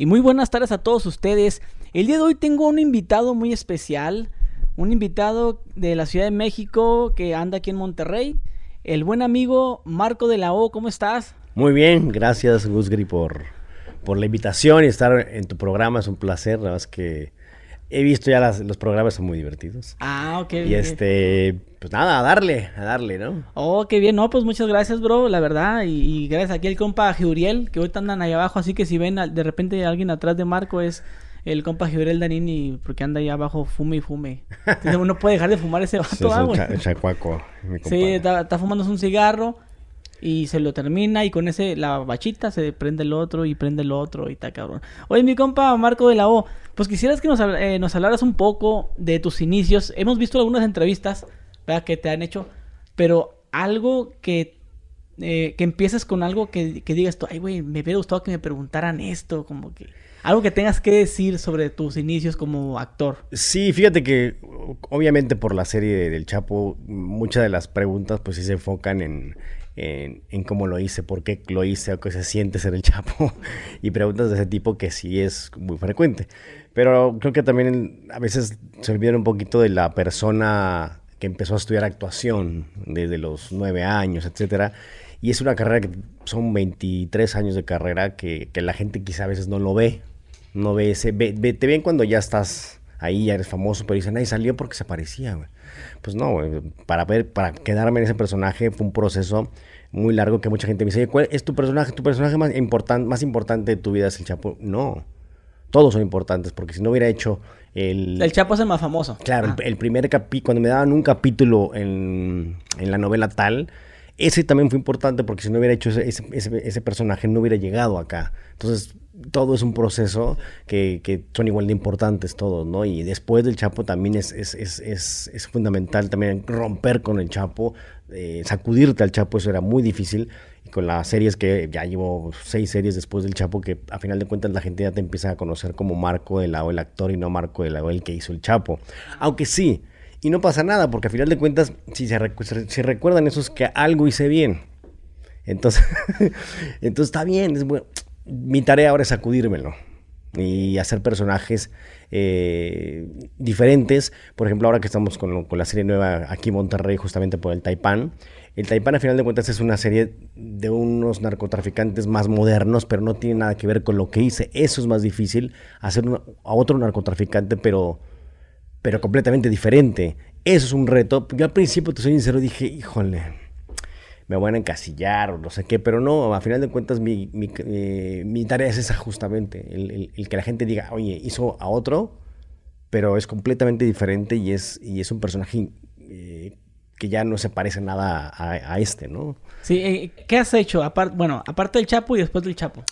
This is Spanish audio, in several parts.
y muy buenas tardes a todos ustedes. El día de hoy tengo un invitado muy especial, un invitado de la Ciudad de México que anda aquí en Monterrey, el buen amigo Marco de la O, ¿cómo estás? Muy bien, gracias Gusgri por, por la invitación y estar en tu programa, es un placer, nada más que he visto ya los programas son muy divertidos. Ah, ok. Y este, pues nada, a darle, a darle, ¿no? Oh, qué bien, no, pues muchas gracias, bro, la verdad, y, gracias aquí al compa Giuriel, que ahorita andan ahí abajo, así que si ven de repente alguien atrás de Marco es el compa Giuriel Danini, porque anda ahí abajo fume y fume. Entonces uno puede dejar de fumar ese vato, sí, es chacuaco, Sí, está, está fumándose un cigarro y se lo termina y con ese la bachita se prende el otro y prende el otro y está cabrón. Oye, mi compa Marco de la O, pues quisieras que nos, eh, nos hablaras un poco de tus inicios. Hemos visto algunas entrevistas que te han hecho, pero algo que, eh, que empieces con algo que, que digas tú, ay, güey, me hubiera gustado que me preguntaran esto, como que... Algo que tengas que decir sobre tus inicios como actor. Sí, fíjate que obviamente por la serie del Chapo, muchas de las preguntas pues sí se enfocan en, en, cómo lo hice, por qué lo hice, o qué se siente ser el Chapo, y preguntas de ese tipo que sí es muy frecuente. Pero creo que también a veces se olvidan un poquito de la persona que empezó a estudiar actuación desde los nueve años, etcétera. Y es una carrera que son 23 años de carrera que, la gente quizá a veces no lo ve. No ve ese. te ven cuando ya estás ahí, ya eres famoso, pero dicen, ay, salió porque se parecía, Pues no, Para para quedarme en ese personaje fue un proceso muy largo que mucha gente me dice, ¿cuál es tu personaje? ¿Tu personaje más, importante más importante de tu vida es el Chapo? No, todos son importantes, porque si no hubiera hecho el... El Chapo es el más famoso. Claro, el, primer capítulo, cuando me daban un capítulo en, en, la novela tal, ese también fue importante, porque si no hubiera hecho ese, ese, ese personaje, no hubiera llegado acá. Entonces, todo es un proceso que, que, son igual de importantes todos, ¿no? Y después del Chapo también es, es, es, es fundamental también romper con el Chapo, eh, sacudirte al Chapo, eso era muy difícil. Y con las series que ya llevo seis series después del Chapo, que a final de cuentas la gente ya te empieza a conocer como Marco de la O, el actor, y no Marco de la O, el que hizo el Chapo. Aunque sí, y no pasa nada, porque a final de cuentas, si se, recuerdan eso es que algo hice bien. Entonces, entonces está bien, es bueno mi tarea ahora es sacudírmelo y hacer personajes eh, diferentes. Por ejemplo, ahora que estamos con, la serie nueva aquí en Monterrey, justamente por el Taipán. El Taipán, a final de cuentas, es una serie de unos narcotraficantes más modernos, pero no tiene nada que ver con lo que hice. Eso es más difícil, hacer a otro narcotraficante, pero, pero completamente diferente. Eso es un reto. Yo al principio, te soy sincero, dije, híjole, me van a encasillar o no sé qué, pero no, a final de cuentas mi, mi, eh, tarea es esa justamente, el, que la gente diga, oye, hizo a otro, pero es completamente diferente y es, y es un personaje eh, que ya no se parece nada a, este, ¿no? Sí, eh, ¿qué has hecho? bueno, aparte del Chapo y después del Chapo.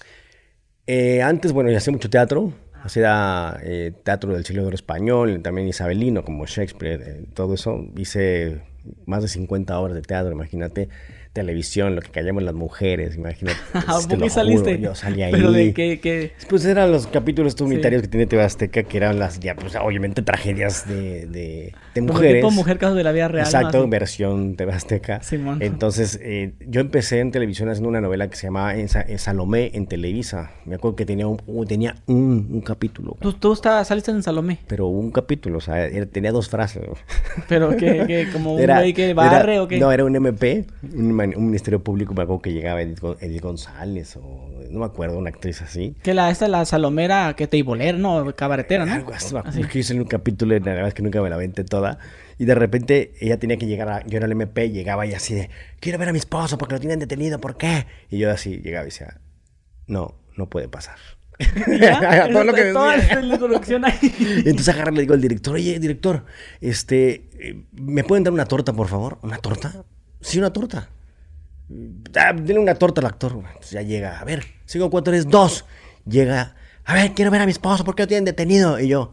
antes, bueno, ya hacía mucho teatro, hacía teatro del siglo español, también isabelino, como Shakespeare, todo eso. Hice más de 50 horas de teatro, imagínate televisión, lo que callamos las mujeres, imagínate. ¿A qué saliste? yo salí ahí. ¿Pero de qué, Pues eran los capítulos unitarios que tiene TV Azteca, que eran las, ya, pues obviamente tragedias de, de, de mujeres. Tipo mujer casos de la vida real. Exacto, versión TV Azteca. Entonces, eh, yo empecé en televisión haciendo una novela que se llamaba Salomé en Televisa. Me acuerdo que tenía un, tenía un, capítulo. ¿Tú, tú saliste en Salomé? Pero un capítulo, o sea, tenía dos frases. ¿Pero que, como un güey que barre o qué? No, era un MP, un un ministerio público, me acuerdo que llegaba Edith, González o no me acuerdo, una actriz así. Que la esta la salomera que te ibolera, no, cabaretera, ¿no? Algo así. Que hice en un capítulo, la verdad es que nunca me la vente toda. Y de repente ella tenía que llegar a, yo era el MP, llegaba y así de, quiero ver a mi esposo porque lo tienen detenido, ¿por qué? Y yo así llegaba y decía, no, no puede pasar. todo lo que toda la ahí. Entonces agarra le digo al director, oye, director, este, eh, ¿me pueden dar una torta, por favor? ¿Una torta? Sí, una torta. Ah, dile una torta al actor. Entonces ya llega, a ver, sigo cuatro es dos. Llega, a ver, quiero ver a mi esposo, ¿por qué lo tienen detenido? Y yo,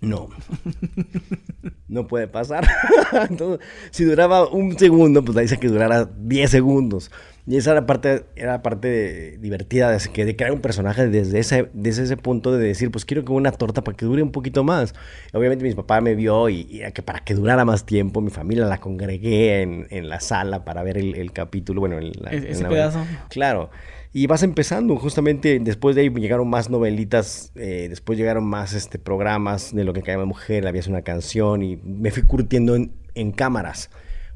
no, no puede pasar. Entonces, si duraba un segundo, pues dice que durara 10 segundos. Y esa era parte, era parte divertida de, que- de crear un personaje desde ese, desde ese punto de decir, pues quiero que una torta para que dure un poquito más. Obviamente mi papá me vio y, y era que para que durara más tiempo, mi familia la congregué en, en la sala para ver el, el capítulo, bueno, en la- E- en ese la- pedazo. Claro. Y vas empezando, justamente después de ahí llegaron más novelitas, eh, después llegaron más este, programas de lo que cae mujer, había una canción y me fui curtiendo en, en cámaras.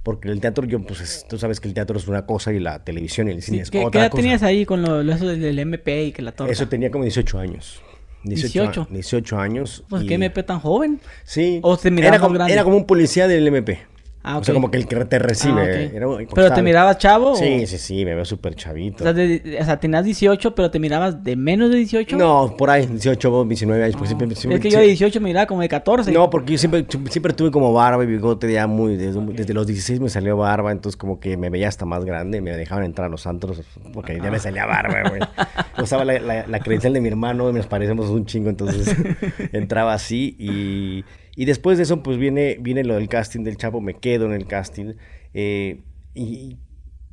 Porque el teatro, yo, pues, es- tú sabes que el teatro es una cosa y la televisión y el cine Sí, es ¿Qué, qué otra edad cosa. tenías ahí con lo, lo- eso del, MP y que la torta? Eso tenía como 18 años. 18. a- 18 años. Pues y- qué MP tan joven. Sí. ¿O miraba era, como, grande? era como un policía del MP. Ah, O sea, como que el que te recibe. Ah. Era- ¿Pero te mirabas chavo? Sí, sí, sí, me veo súper O chavito. sea, de- de- o sea, tenías 18, pero te mirabas de menos de 18. No, por ahí, 18, 19 años. pues siempre, es que yo de 18 me miraba como de 14. No, porque yo siempre, siempre tuve como barba y bigote ya muy... Desde, desde los 16 me salió barba, entonces como que me veía hasta más grande. Me dejaban entrar a los antros porque ya me salía barba, güey. Usaba la, la, la credencial de mi hermano y nos parecemos un chingo, entonces entraba así. Y, y después de eso, pues viene, viene lo del casting del Chapo, me quedo en el casting. eh, y,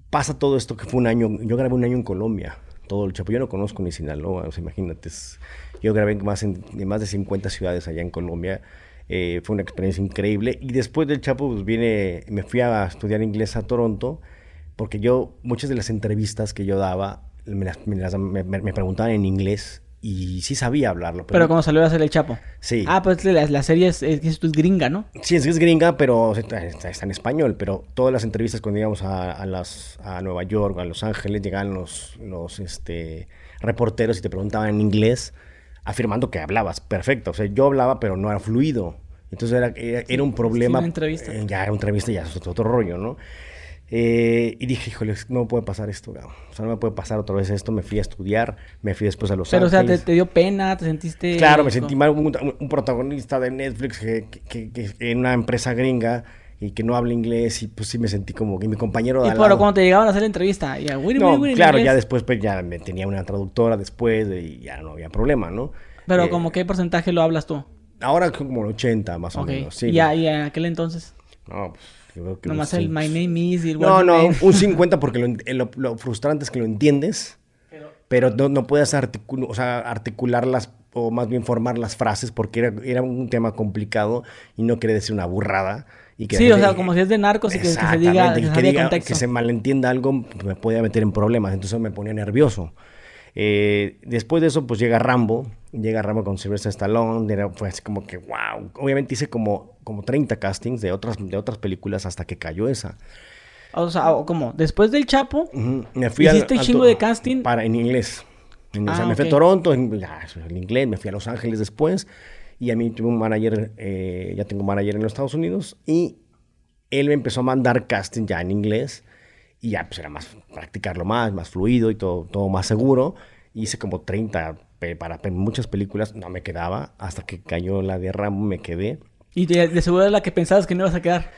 pasa todo esto que fue un año... Yo grabé un año en Colombia, todo el Chapo. Yo no conozco ni Sinaloa, o sea, imagínate. yo grabé más, en, más de 50 ciudades allá en Colombia. Eh, fue una experiencia increíble. Y después del Chapo, pues viene, me fui a estudiar inglés a Toronto, porque yo, muchas de las entrevistas que yo daba, me, las- me las- me preguntaban en inglés y sí sabía hablarlo. Pero cuando salió a hacer el Chapo. Sí. Ah, pues la, la serie es, es, es, gringa, ¿no? Sí, es, es gringa, pero está, está- en español. Pero todas las entrevistas cuando íbamos a, a las, a Nueva York, a Los Ángeles, llegaban los, los este, reporteros y te preguntaban en inglés, afirmando que hablabas perfecto. O sea, yo hablaba, pero no era fluido. Entonces era, era, era un problema. una entrevista. eh, ya era una entrevista, ya es otro rollo, ¿no? Eh, y dije, híjole, no me puede pasar esto, cabrón. O sea, no me puede pasar otra vez esto. Me fui a estudiar, me fui después a Los Pero, o sea, te, Ángeles. te dio pena, te sentiste... Claro, me sentí mal, un, un protagonista de Netflix que, que- que- en una empresa gringa y que no habla inglés y pues sí me sentí como que mi compañero de Y al pero cuando te llegaban a hacer la entrevista, ya, Wiri, No, claro, ya después pues ya me tenía una traductora después y ya no había problema, ¿no? Pero Eh, como qué porcentaje lo hablas tú. Ahora como el 80 más o Ok. menos, sí. y, ya, y en aquel entonces, No, pues creo que un nomás el My Name is... y el No, no, un 50 porque lo, en- lo- lo frustrante es que lo entiendes, pero no, no puedes articu- o sea, articularlas o más bien formar las frases porque era, era un tema complicado y no quiere decir una burrada. Y que Sí, o sea, como si es de narcos y que, que se diga, que y se que, diga- que se malentienda algo me podía meter en problemas, entonces me ponía nervioso. Eh, después de eso, pues llega Rambo, llega Rambo con Sylvester Stallone, era, fue así como que, wow, obviamente hice como, como 30 castings de otras, de otras películas hasta que cayó esa. O sea, ¿cómo? Después del Chapo, Me fui al- ¿Hiciste al chingo to- de casting? Para, en inglés. En- o Ah, sea, me fui a. Toronto, en inglés, me fui a Los Ángeles después. Y a mí tuve un manager, eh, ya tengo un manager en los Estados Unidos. Y él me empezó a mandar casting ya en inglés. Y ya, pues era más practicarlo más, más fluido y todo, todo más seguro. Hice como 30 pe- para muchas películas, no me quedaba. Hasta que cayó la de Rambo, me quedé. y de, de seguro era la que pensabas que no ibas a quedar.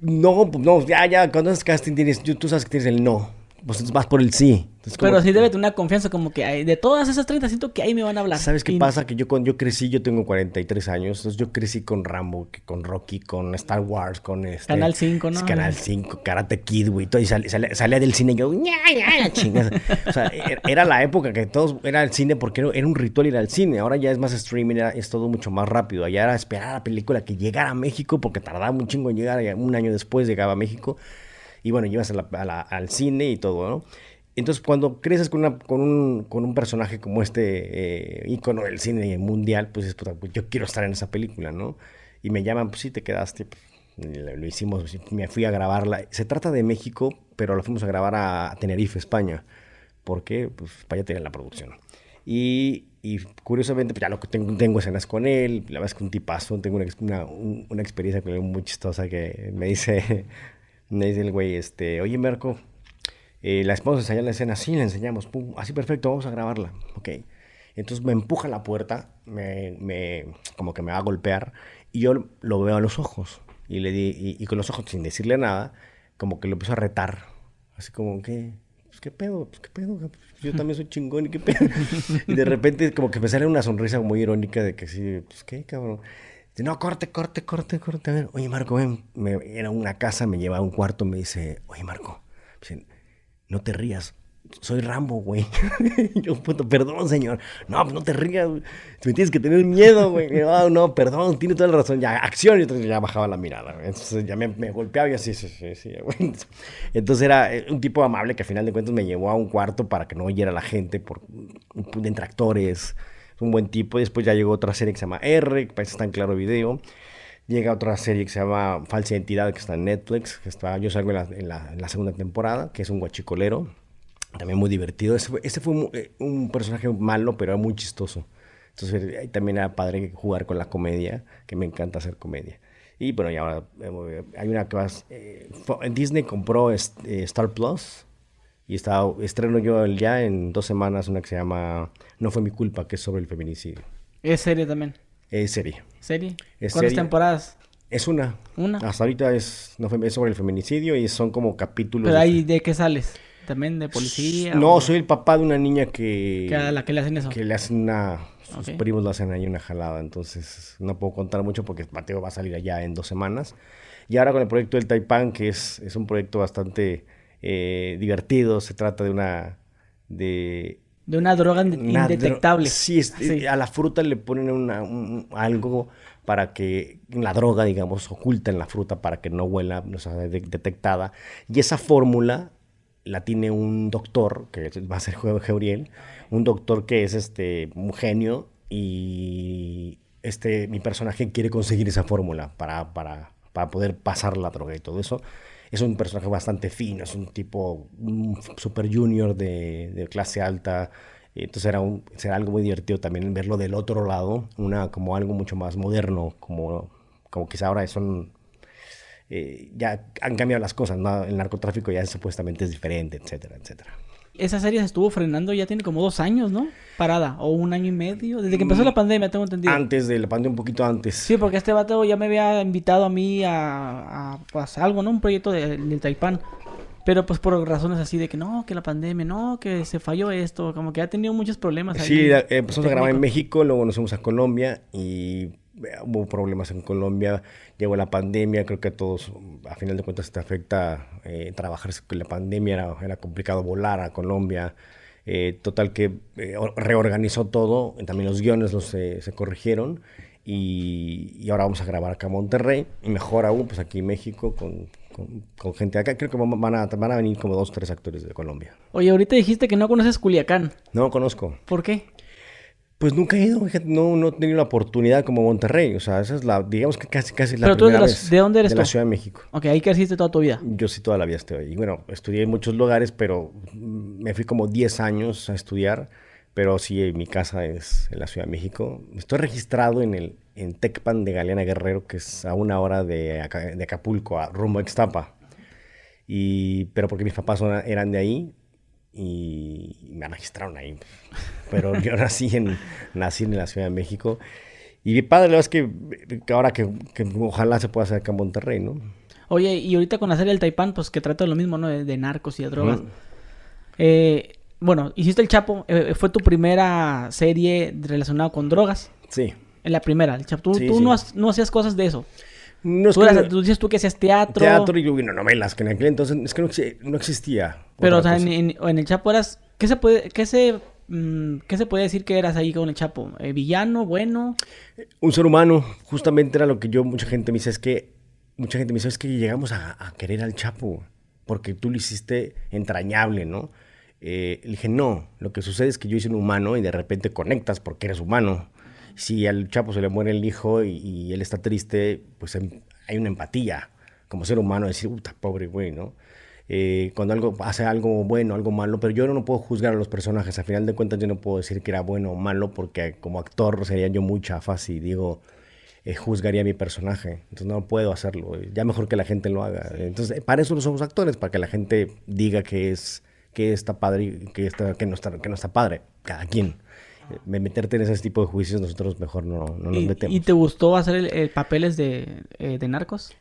No, pues no, ya, ya, cuando haces casting tienes, tú sabes que tienes el no. Pues vas por el sí. Entonces, Pero sí debe tener una confianza como que hay- de todas esas 30 siento que ahí me van a hablar. ¿Sabes qué Y- pasa? Que yo cuando yo crecí, yo tengo 43 años, entonces yo crecí con Rambo, con Rocky, con Star Wars, con este... Canal 5, ¿no? Canal 5, Karate Kid, güey, todo, y sal- sal- salía del cine y yo, "Ña, ña, la chingada". O sea, era, era la época que todos, era el cine porque era, un ritual ir al cine, ahora ya es más streaming, era- es todo mucho más rápido, allá era esperar a la película que llegara a México, porque tardaba un chingo en llegar, un año después llegaba a México, y bueno, llevas a la- a la- al cine y todo, ¿no? Entonces, cuando creces con, una- con, un, con un personaje como este eh, ícono del cine mundial, pues, es, pues, yo quiero estar en esa película, ¿no? Y me llaman, pues sí, te quedaste. pues, lo, lo hicimos, me fui a grabarla. Se trata de México, pero la fuimos a grabar a Tenerife, España. porque Pues allá tenía la producción. Y, y curiosamente, pues ya lo que tengo, tengo escenas con él, la verdad es que un tipazo, tengo una, una, un- una experiencia con él muy chistosa que me dice, me dice el güey, este, oye Marco, eh, ¿la vamos a ensayar la escena? Sí, la enseñamos, pum, así perfecto, vamos a grabarla, ok. Entonces me empuja a la puerta, me, me- como que me va a golpear, y yo lo veo a los ojos, y, le di, y, y con los ojos, sin decirle nada, como que lo empiezo a retar, así como, ¿qué? Pues, ¿qué pedo? Pues, ¿qué pedo? Yo también soy chingón, ¿y qué pedo? y de repente como que me sale una sonrisa muy irónica de que sí, pues, ¿qué, cabrón? No, corte, corte, corte, corte. Oye, Marco, ven. Me, era una casa, me lleva a un cuarto, me dice, oye, Marco, no te rías. Soy Rambo, güey. yo, puto, perdón, señor. No, no te rías. Me tienes que tener miedo, güey. No, no, perdón, tiene toda la razón. Ya, acción. Y entonces ya bajaba la mirada. güey. Entonces ya me, me golpeaba y así, sí, sí, sí, güey. Entonces era eh, un tipo amable que al final de cuentas me llevó a un cuarto para que no oyera la gente por de tractores. Es un buen tipo. Después ya llegó otra serie que se llama R, que parece que está en claro video. Llega otra serie que se llama Falsa Identidad, que está en Netflix. Que está, yo salgo en la, en la- en la segunda temporada, que es un guachicolero. También muy divertido. Ese fue, ese fue un, eh, un personaje malo, pero era muy chistoso. Entonces ahí también era padre jugar con la comedia, que me encanta hacer comedia. Y bueno, y ahora eh, hay una que vas... eh, Disney compró eh, Star Plus y está, estreno yo ya en dos semanas una que se llama No fue mi culpa, que es sobre el feminicidio. Es serie también. Es serie. ¿Serie? Es ¿Cuántas serie. temporadas? Es una. Una. Hasta ahorita es, no fue, es sobre el feminicidio y son como capítulos. Pero ahí, ¿de qué sales? ¿También de policía? No, o- soy el papá de una niña que... que a la que le hacen eso. que le hacen una... Sus Ok. primos le hacen ahí una jalada, entonces no puedo contar mucho porque Mateo va a salir allá en dos semanas. Y ahora con el proyecto del Taipán, que es, es un proyecto bastante eh, divertido, se trata de una... de De una droga dro- indetectable. Sí, es- Sí. a la fruta le ponen una, un- algo para que la droga, digamos, oculta en la fruta para que no huela, no sea de- detectada. Y esa fórmula la tiene un doctor, que va a ser Geuriel, un doctor que es este un genio y este mi personaje quiere conseguir esa fórmula para, para, para poder pasar la droga y todo eso. Es un personaje bastante fino, es un tipo un super junior de, de clase alta. Entonces era, un, será algo muy divertido también verlo del otro lado, una, como algo mucho más moderno, como, como quizá ahora son eh, ya han cambiado las cosas, ¿no? El narcotráfico ya supuestamente es diferente, etcétera, etcétera. Esa serie se estuvo frenando ya tiene como dos años, ¿no? Parada. O un año y medio. Desde que empezó la pandemia, tengo entendido. Antes de la pandemia, un poquito antes. Sí, porque este vato ya me había invitado a mí a, a pues, algo, ¿no? Un proyecto de- del Taipán. Pero pues por razones así de que no, que la pandemia, no, que se falló esto. Como que ha tenido muchos problemas ahí. Sí, eh, empezamos a grabar en. México, luego nos fuimos a Colombia y hubo problemas en Colombia, llegó la pandemia, creo que a todos, a final de cuentas, te afecta eh, trabajar con la pandemia, era, era complicado volar a Colombia. Eh, total que eh, o- reorganizó todo, también los guiones los, eh, se corrigieron y, y ahora vamos a grabar acá en Monterrey y mejor aún, pues aquí en México con, con, con gente de acá. Creo que van a, van a venir como dos, tres actores de Colombia. Oye, ahorita dijiste que no conoces Culiacán. No conozco. ¿Por qué? Pues nunca he ido, no, no he tenido la oportunidad como Monterrey. O sea, esa es la, digamos que casi, casi la Pero tú de primera la- vez. ¿de dónde eres De la tú? Ciudad de México. Ok, ahí creciste toda tu vida. Yo sí toda la vida estoy ahí. Bueno, estudié en muchos lugares, pero me fui como 10 años a estudiar. Pero sí, mi casa es en la Ciudad de México. Estoy registrado en el en Tecpan de Galeana Guerrero, que es a una hora de, Aca- de Acapulco, a rumbo a Ixtapa. Y, pero porque mis papás son- eran de ahí y me registraron ahí. Pero yo nací en, nací en la Ciudad de México. Y mi padre, la verdad es que, que ahora que, que ojalá se pueda hacer acá en Monterrey, ¿no? Oye, y ahorita con la serie El Taipán, pues que trata de lo mismo, ¿no? De, de narcos y de drogas. Eh, bueno, hiciste El Chapo. eh, fue tu primera serie relacionada con drogas. Sí. En la primera, El Chapo. Tú, Sí, tú sí. No, has- no hacías cosas de eso. No tú, no- tú dices tú que hacías teatro. teatro y bueno, novelas, que en aquel entonces es que no, exi- no existía. Pero, o sea, en, cosa. en- en El Chapo eras... ¿Qué se puede, qué se, mm, qué se puede decir que eras ahí con El Chapo? Eh, ¿Villano? ¿Bueno? Un ser humano, justamente era lo que yo, mucha gente me dice, es que, mucha gente me dice, es que llegamos a, a querer al Chapo, porque tú lo hiciste entrañable, ¿no? Eh, le dije, no, lo que sucede es que yo hice un humano y de repente conectas porque eres humano. Si al Chapo se le muere el hijo y, y él está triste, pues em- hay una empatía como ser humano, decir, puta, pobre güey, ¿no? Eh, cuando algo hace algo bueno, algo malo, pero yo no puedo juzgar a los personajes. Al final de cuentas, yo no puedo decir que era bueno o malo, porque como actor sería yo muy chafa si digo, eh, juzgaría a mi personaje. Entonces no puedo hacerlo. Ya mejor que la gente lo haga. Entonces, para eso no somos actores, para que la gente diga que es que está padre y que, está, que, no está, que no está padre. Cada quien. Meterte en ese tipo de juicios, nosotros mejor no, no nos ¿Y, metemos. y te gustó hacer el, el papeles de, eh, de narcos?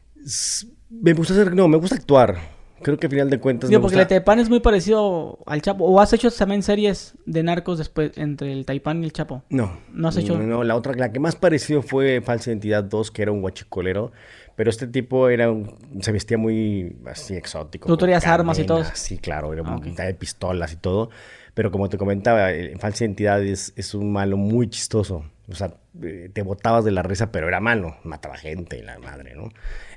Me gusta hacer, no, me gusta actuar. Creo que al final de cuentas. Digo, me porque gusta- el Taipán es muy parecido al Chapo. ¿O has hecho también series de narcos después entre el Taipán y el Chapo? No. ¿No has hecho? No, no, la otra, la que más pareció fue Falsa Identidad 2, que era un guachicolero. Pero este tipo era un- se vestía muy así exótico. Tú traías armas y todo Sí, claro, era Ah, un- ok. traía pistolas y todo. Pero como te comentaba, eh, Falsa Identidad es, es un malo muy chistoso. O sea, eh, te botabas de la risa, pero era malo. Mataba gente, la madre, ¿no?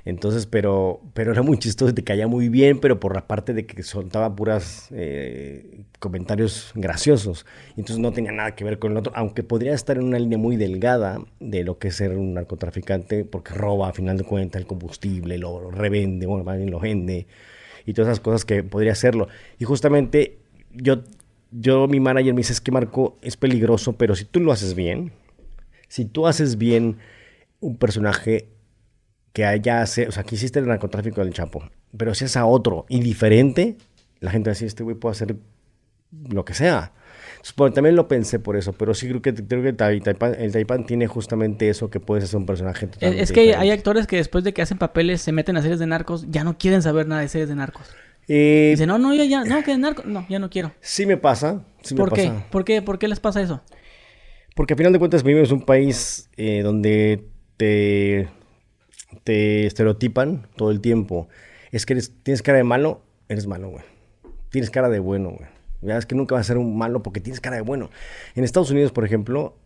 Entonces, pero, pero era muy chistoso, te caía muy bien, pero por la parte de que soltaba puras eh, comentarios graciosos. Entonces no tenía nada que ver con el otro, aunque podría estar en una línea muy delgada de lo que es ser un narcotraficante, porque roba a final de cuentas el combustible, lo revende, bueno, más bien lo vende, y todas esas cosas que podría hacerlo. Y justamente yo, yo mi manager me dice, es que Marco es peligroso, pero si tú lo haces bien, si tú haces bien un personaje que haya, hace, o sea, que hiciste el narcotráfico del Chapo, pero si es a otro y diferente, la gente va a decir, este güey puede hacer lo que sea. Entonces, bueno, también lo pensé por eso, pero sí creo que, creo que el Taipán tiene justamente eso, que puedes hacer un personaje Es, totalmente es que hay, actores que después de que hacen papeles se meten a series de narcos, ya no quieren saber nada de series de narcos. Eh, Dicen, no, no, yo ya, no, que de narcos, no, ya no quiero. sí me pasa, sí me ¿Por qué? ¿Por qué? ¿Por qué les pasa eso? Porque al final de cuentas vivimos en un país eh, donde te, te estereotipan todo el tiempo. Es que eres- tienes cara de malo, eres malo, güey. Tienes cara de bueno, güey. Ya es que nunca vas a ser un malo porque tienes cara de bueno. En Estados Unidos, por ejemplo,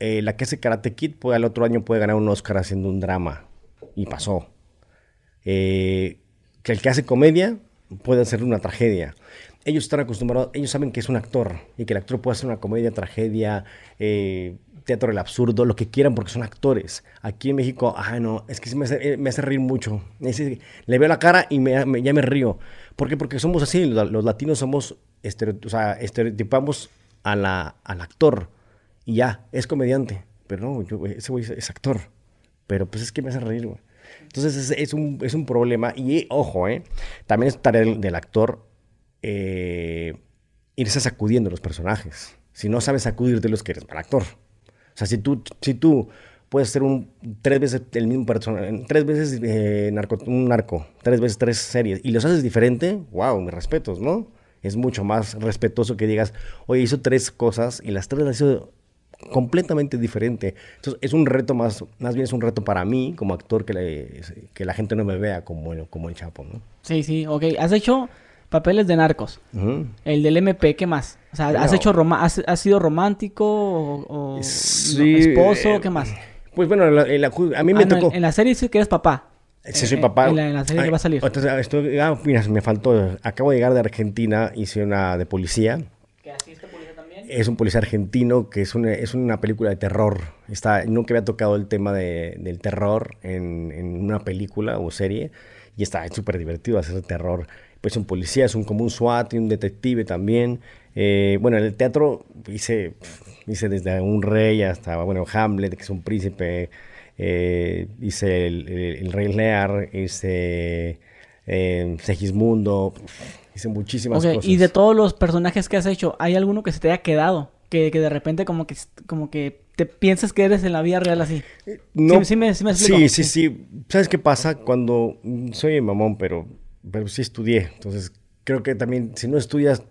eh, la que hace Karate Kid puede, al otro año puede ganar un Oscar haciendo un drama. Y pasó. Eh, que el que hace comedia puede hacer una tragedia. Ellos están acostumbrados, ellos saben que es un actor y que el actor puede hacer una comedia, tragedia, eh, teatro del absurdo, lo que quieran porque son actores. Aquí en México, ah, no, es que sí me hace, eh, me hace reír mucho. Le veo la cara y me, me- ya me río. ¿Por qué? Porque somos así, los, latinos somos, o sea, estereotipamos al actor y ya, es comediante. Pero no, ese güey es, es actor. Pero pues es que me hace reír, güey. Entonces es, un, es un problema. Y ojo, ¿eh? También es tarea del, actor eh, irse sacudiendo los personajes. Si no sabes sacudirte los que eres mal actor. O sea, si tú, si tú puedes ser un tres veces el mismo personaje, tres veces eh, un narco, tres veces tres series, y los haces diferente, wow, mis respetos, ¿no? Es mucho más respetuoso que digas, oye, hizo tres cosas y las tres las hizo completamente diferente. Entonces, es un reto más, más bien es un reto para mí como actor que, le- que la gente no me vea como, el- como el Chapo, ¿no? Sí, sí, ok. Has hecho papeles de narcos. El del MP, ¿qué más? O sea, ¿has hecho roma has, has sido romántico o, Sí, esposo? eh, ¿Qué más? Pues bueno, la- la- a mí me Ah, tocó... en, en la serie dice que eres papá. Sí, Eh, soy eh, papá. En la, en la serie Ay, que va a salir. entonces, ah, estoy- ah, mira, me faltó. Acabo de llegar de Argentina, hice una de policía. ¿Que asiste policía también? Es un policía argentino que es una, es una película de terror. Está, nunca había tocado el tema de- del terror en, en una película o serie. Y está súper divertido hacer terror. Pues un policía, es un, como un SWAT y un detective también. Eh, bueno, en el teatro hice, hice desde un rey hasta, bueno, Hamlet, que es un príncipe. Eh, hice el Rey Lear, hice eh, Segismundo. Hice muchísimas Ok, cosas. y de todos los personajes que has hecho, ¿hay alguno que se te haya quedado? Que, que de repente como que, como que te piensas que eres en la vida real así. No, Sí, sí me- sí me explico. Sí, sí, sí. ¿Sabes qué pasa? Cuando mm, soy mamón, pero, pero sí estudié. Entonces, creo que también, si no estudias,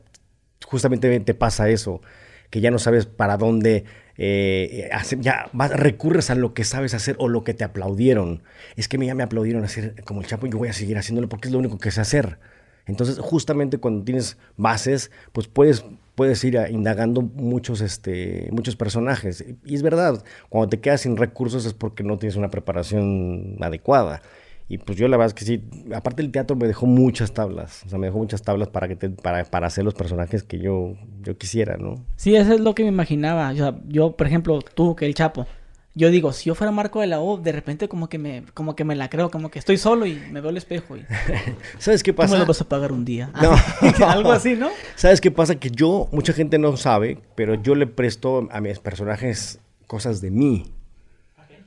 justamente te pasa eso, que ya no sabes para dónde eh, hacer, ya vas- recurres a lo que sabes hacer o lo que te aplaudieron. Es que ya me aplaudieron hacer como el Chapo, yo voy a seguir haciéndolo porque es lo único que sé hacer. Entonces, justamente cuando tienes bases, pues puedes, puedes ir indagando muchos, este, muchos personajes. Y es verdad, cuando te quedas sin recursos es porque no tienes una preparación adecuada. Y pues yo la verdad es que sí, aparte el teatro me dejó muchas tablas, o sea, me dejó muchas tablas para, que te- para, para hacer los personajes que yo, yo quisiera, ¿no? Sí, eso es lo que me imaginaba. O yo, por ejemplo, tú, que el Chapo. Yo digo, si yo fuera Marco de la O, de repente como que me, como que me la creo, como que estoy solo y me veo al espejo y ¿Sabes qué pasa? lo vas a pagar un día. No. Algo así, ¿no? ¿Sabes qué pasa? Que yo, mucha gente no sabe, pero yo le presto a mis personajes cosas de mí.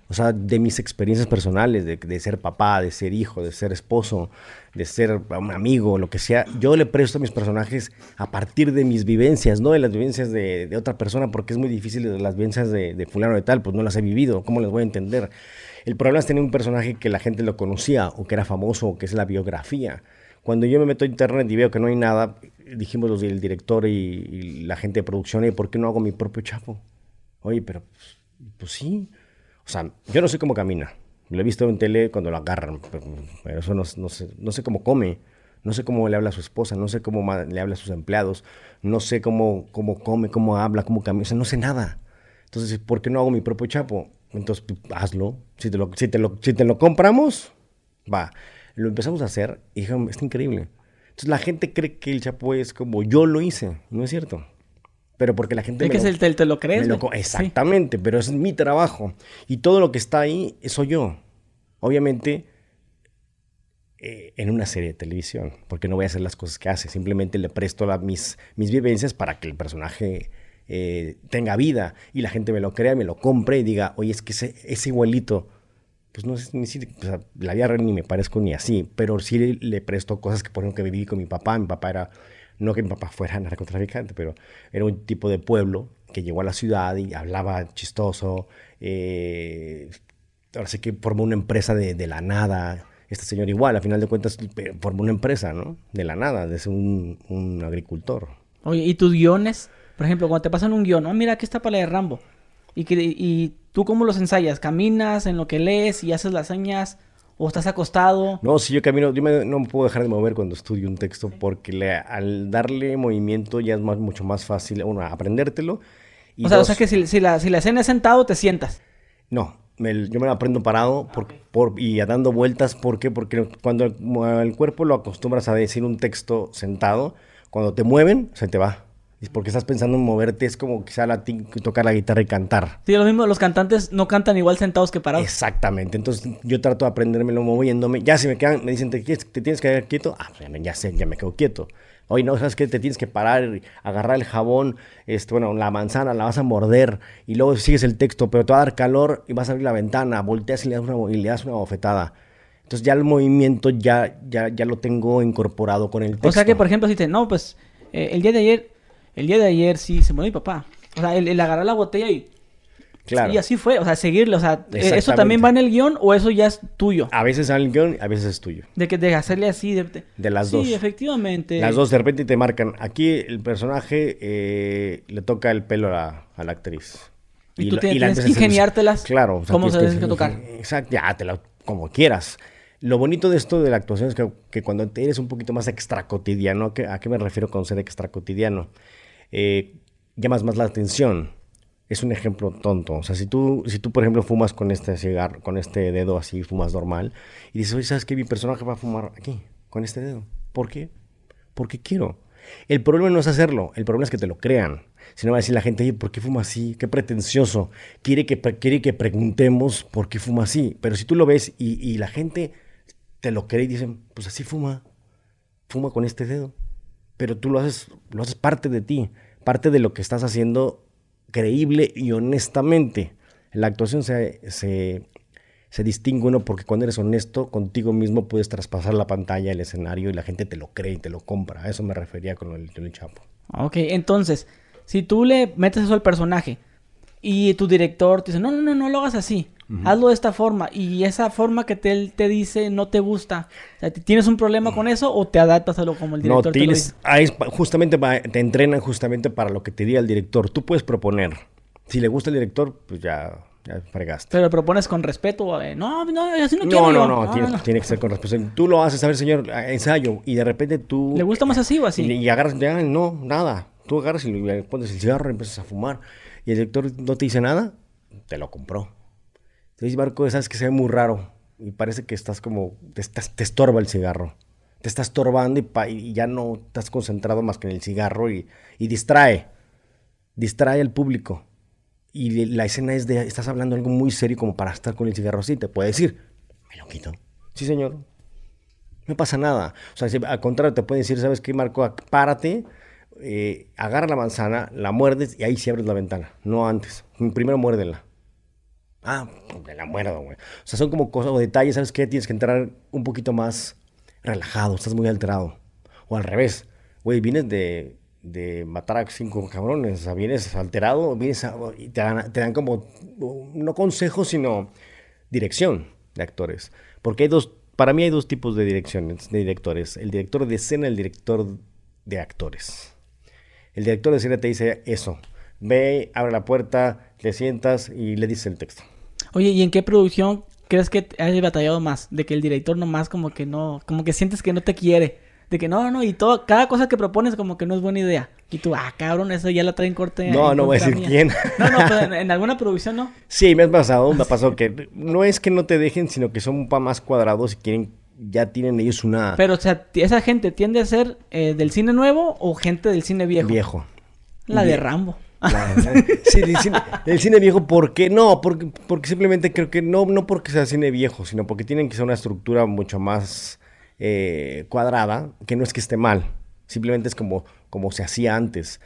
O sea, de mis experiencias personales, de, ser papá, de ser hijo, de ser esposo, de ser un amigo, lo que sea. Yo le presto a mis personajes a partir de mis vivencias, no de las vivencias de, otra persona, porque es muy difícil las vivencias de, de fulano de tal, pues no las he vivido, ¿cómo las voy a entender? El problema es tener un personaje que la gente lo conocía, o que era famoso, o que es la biografía. Cuando yo me meto a internet y veo que no hay nada, dijimos los del director y, y la gente de producción, ¿y por qué no hago mi propio Chapo? Oye, pero pues, pues sí. O sea, yo no sé cómo camina. Lo he visto en tele cuando lo agarran, pero, eso no, no, sé, no sé cómo come. No sé cómo le habla a su esposa, no sé cómo le habla a sus empleados, no sé cómo, cómo come, cómo habla, cómo camina, o sea, no sé nada. Entonces, ¿por qué no hago mi propio chapo? Entonces, pues, hazlo. Si te lo, si te lo, si te lo compramos, va. Lo empezamos a hacer y está increíble. Entonces, la gente cree que el chapo es como yo lo hice. No es cierto. Pero porque la gente Es que me se- lo- te, te lo crees. lo exactamente, pero es mi trabajo. Y todo lo que está ahí soy yo. Obviamente, eh, en una serie de televisión, porque no voy a hacer las cosas que hace. Simplemente le presto la- mis, mis vivencias para que el personaje eh, tenga vida y la gente me lo crea, me lo compre y diga, oye, es que ese, ese igualito. Pues no es ni si, o sea, la vida real ni me parezco ni así, pero sí le, le presto cosas que, por ejemplo, que viví con mi papá. Mi papá era, no que mi papá fuera narcotraficante, pero era un tipo de pueblo que llegó a la ciudad y hablaba chistoso. eh, ahora sí que formó una empresa de, de la nada. Este señor igual, a final de cuentas, eh, formó una empresa, ¿no? De la nada, de ser un, agricultor. Oye, ¿y tus guiones? Por ejemplo, cuando te pasan un guion, oh, mira, aquí está para la de Rambo. ¿Y, que, ¿Y tú cómo los ensayas? ¿Caminas en lo que lees y haces las señas? ¿O estás acostado? No, si yo camino, yo me- no me puedo dejar de mover cuando estudio un texto porque le- al darle movimiento ya es más, mucho más fácil, uno, aprendértelo. Y o, sea, o sea que si, si la, si la escena es sentado, te sientas. No, me- yo me lo aprendo parado por, por- y dando vueltas. ¿Por qué? Porque cuando el, el cuerpo lo acostumbras a decir un texto sentado, cuando te mueven, se te va. Porque estás pensando en moverte, es como quizá la, tocar la guitarra y cantar. Sí, lo mismo, los cantantes no cantan igual sentados que parados. Exactamente. Entonces yo trato de aprendérmelo moviéndome. Ya si me quedan, me dicen, ¿te, te tienes que quedar quieto? Ah, pues ya, sé, ya me quedo quieto. Oye, no, ¿sabes qué? Te tienes que parar, agarrar el jabón, este, bueno, la manzana, la vas a morder y luego sigues el texto, pero te va a dar calor y vas a abrir la ventana, volteas y le das una, y le das una bofetada. Entonces ya el movimiento ya, ya, ya lo tengo incorporado con el texto. O sea que, por ejemplo, si te, no, pues, eh, el día de ayer, el día de ayer sí se murió mi papá. O sea, el, el agarrar la botella y, Claro. y así fue, o sea, seguirle, o sea, eh, ¿eso también va en el guion o eso ya es tuyo? A veces sale el guion, a veces es tuyo. De que de hacerle así, de, las sí, dos. efectivamente. Las dos de repente te marcan. Aquí el personaje eh, le toca el pelo a la, a la actriz. Y tú tienes la que ingeniártelas Claro. cómo se tienes deben que tocar. Exacto, ya, te la- como quieras. Lo bonito de esto de la actuación es que, que cuando eres un poquito más extracotidiano, ¿a qué, a qué me refiero con ser extracotidiano? Eh, llamas más la atención. Es un ejemplo tonto. O sea, si tú, si tú, por ejemplo, fumas con este cigarro, con este dedo así, fumas normal, y dices, oye, ¿sabes qué? Mi personaje va a fumar aquí, con este dedo. ¿Por qué? Porque quiero. El problema no es hacerlo, el problema es que te lo crean. Si no va a decir la gente, oye, ¿por qué fuma así? Qué pretencioso. Quiere que, quiere que preguntemos por qué fuma así. Pero si tú lo ves y, y la gente te lo cree y dicen, pues así fuma. Fuma con este dedo. Pero tú lo haces, lo haces parte de ti, parte de lo que estás haciendo creíble y honestamente. En la actuación se, se, distingue uno porque cuando eres honesto contigo mismo puedes traspasar la pantalla, el escenario y la gente te lo cree y te lo compra. A eso me refería con el, el Chapo. Ok, entonces, si tú le metes eso al personaje y tu director te dice, no, no, no, no lo hagas así, hazlo de esta forma, y esa forma que te, él te dice no te gusta, o sea, ¿tienes un problema con eso o te adaptas a lo como el No, director te lo tienes, dice? ahí es pa- justamente te entrenan justamente para lo que te diga el director. Tú puedes proponer. Si le gusta el director, pues ya, ya fregaste. Pero lo propones con respeto, eh, no, no, así no, No, quiero no, yo. no, tiene, tiene que ser con responsabilidad. Tú lo haces, a ver, señor, ensayo, y de repente tú... ¿Le gusta más así o Y, así? y agarras, ya, no, nada. Tú agarras y le pones el cigarro y empiezas a fumar. Y el director no te dice nada, te lo compró. Dice, Marco, sabes que se ve muy raro. Y parece que estás como, te, estás- te estorba el cigarro. Te está estorbando y, pa- y ya no estás concentrado más que en el cigarro y, y distrae. Distrae al público. Y la escena es de, estás hablando algo muy serio como para estar con el cigarro así. Te puede decir, me lo quito. Sí, señor. No pasa nada. O sea, si- al contrario, te puede decir, ¿sabes qué, Marco? Párate, eh, agarra la manzana, la muerdes y ahí sí abres la ventana. No antes. Primero muérdela. Ah, me la muerdo, güey. O sea, son como cosas o detalles, ¿sabes qué? Tienes que entrar un poquito más relajado, estás muy alterado. O al revés, güey, vienes de, de matar a cinco cabrones, o sea, vienes alterado, vienes y te dan, te dan como, no consejos, sino dirección de actores. Porque hay dos para mí hay dos tipos de direcciones, de directores. El director de escena y el director de actores. El director de escena te dice eso. Ve, abre la puerta, le sientas y le dice el texto. Oye, ¿y en qué producción crees que has batallado más? De que el director nomás como que no, como que sientes que no te quiere. De que no, no, y todo, cada cosa que propones como que no es buena idea. Y tú, ah, cabrón, eso ya la traen corte. No, no voy a decir quién. No, no, pero en, alguna producción no. Sí, me ha pasado, me ha pasado que no es que no te dejen, sino que son un poco más cuadrados y quieren, ya tienen ellos una... Pero, o sea, ¿esa gente tiende a ser eh, del cine nuevo o gente del cine viejo? Viejo. La de Rambo. sí, el cine, el cine, viejo, ¿por qué? No, porque, porque simplemente creo que no, no porque sea cine viejo, sino porque tienen que ser una estructura mucho más eh, cuadrada, que no es que esté mal, simplemente es como, como se hacía antes.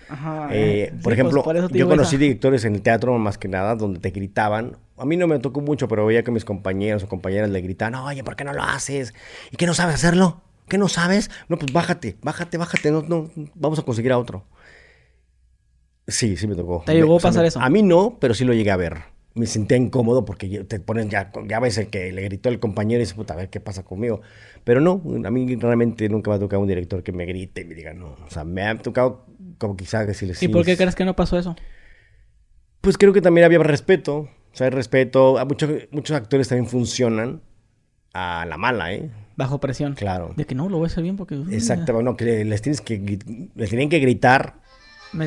Eh, por pues, ejemplo, yo conocí directores en el teatro más que nada donde te gritaban. A mí no me tocó mucho, pero veía que mis compañeros o compañeras le gritaban, oye, ¿por qué no lo haces? ¿Y qué no sabes hacerlo? ¿Qué no sabes? No, pues bájate, bájate, bájate, no, no, vamos a conseguir a otro. Sí, sí me tocó. ¿Te llegó a pasar eso? A mí no, pero sí lo llegué a ver. Me sentía incómodo porque te ponen ya, ya ves el que le gritó el compañero y dice, puta, a ver qué pasa conmigo. Pero no, a mí realmente nunca me ha tocado un director que me grite y me diga no. O sea, me ha tocado como quizás decirles ¿Y por qué crees que no pasó eso? Pues creo que también había respeto. O sea, hay respeto. A muchos, muchos actores también funcionan a la mala, ¿eh? Bajo presión. Claro. De que no, lo voy a hacer bien porque... Exacto, bueno, que les tienes que, les tienen que gritar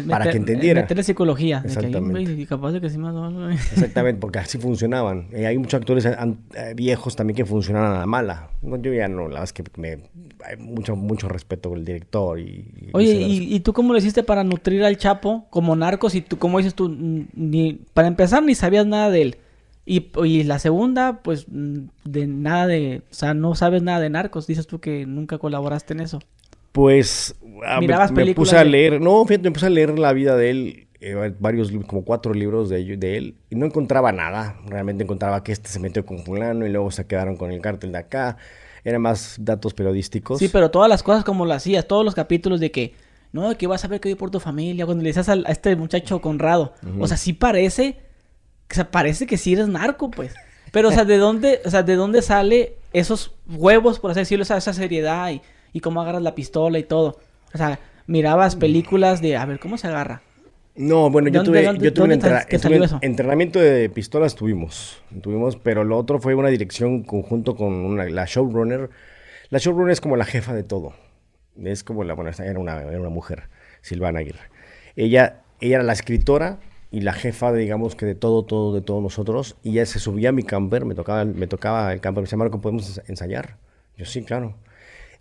para que entendiera. Meterle psicología. Exactamente. capaz de que sí más Exactamente, porque así funcionaban. Y hay muchos actores eh, viejos también que funcionan a la mala. yo ya no, la verdad es que me, hay mucho, mucho respeto con el director. Y, Oye, y, tú cómo lo hiciste para nutrir al Chapo como narcos? Y tú, como dices tú, ni, para empezar ni sabías nada de él. Y, y, la segunda, pues, de nada de, o sea, no sabes nada de narcos. Dices tú que nunca colaboraste en eso. Pues ah, me, puse a leer, no, fíjate, me puse a leer la vida de él, eh, varios, como cuatro libros de, de él, y no encontraba nada. Realmente encontraba que este se metió con fulano y luego se quedaron con el cártel de acá. Eran más datos periodísticos. Sí, pero todas las cosas como lo hacías, todos los capítulos de que, no, que vas a ver que voy por tu familia, cuando le dices a, este muchacho Conrado. O sea, sí parece, o sea, parece que sí eres narco, pues. Pero, o sea, ¿de dónde, o sea, de dónde sale esos huevos, por así decirlo, esa, esa seriedad y y cómo agarras la pistola y todo. O sea, mirabas películas de, a ver, ¿cóómo se agarra? No, bueno, yo tuve, yo tuve un entrenamiento de pistolas, tuvimos, tuvimos, pero lo otro fue una dirección conjunto con una, la showrunner. La showrunner es como la jefa de todo. Es como la, bueno, era una, era una mujer, Silvana Aguirre. Ella, ella era la escritora y la jefa, digamos que de todo, todo, de todos nosotros. Y ella se subía a mi camper, me tocaba, me tocaba el camper, me decía, Marco, ¿podemos ensayar? Yo, sí, claro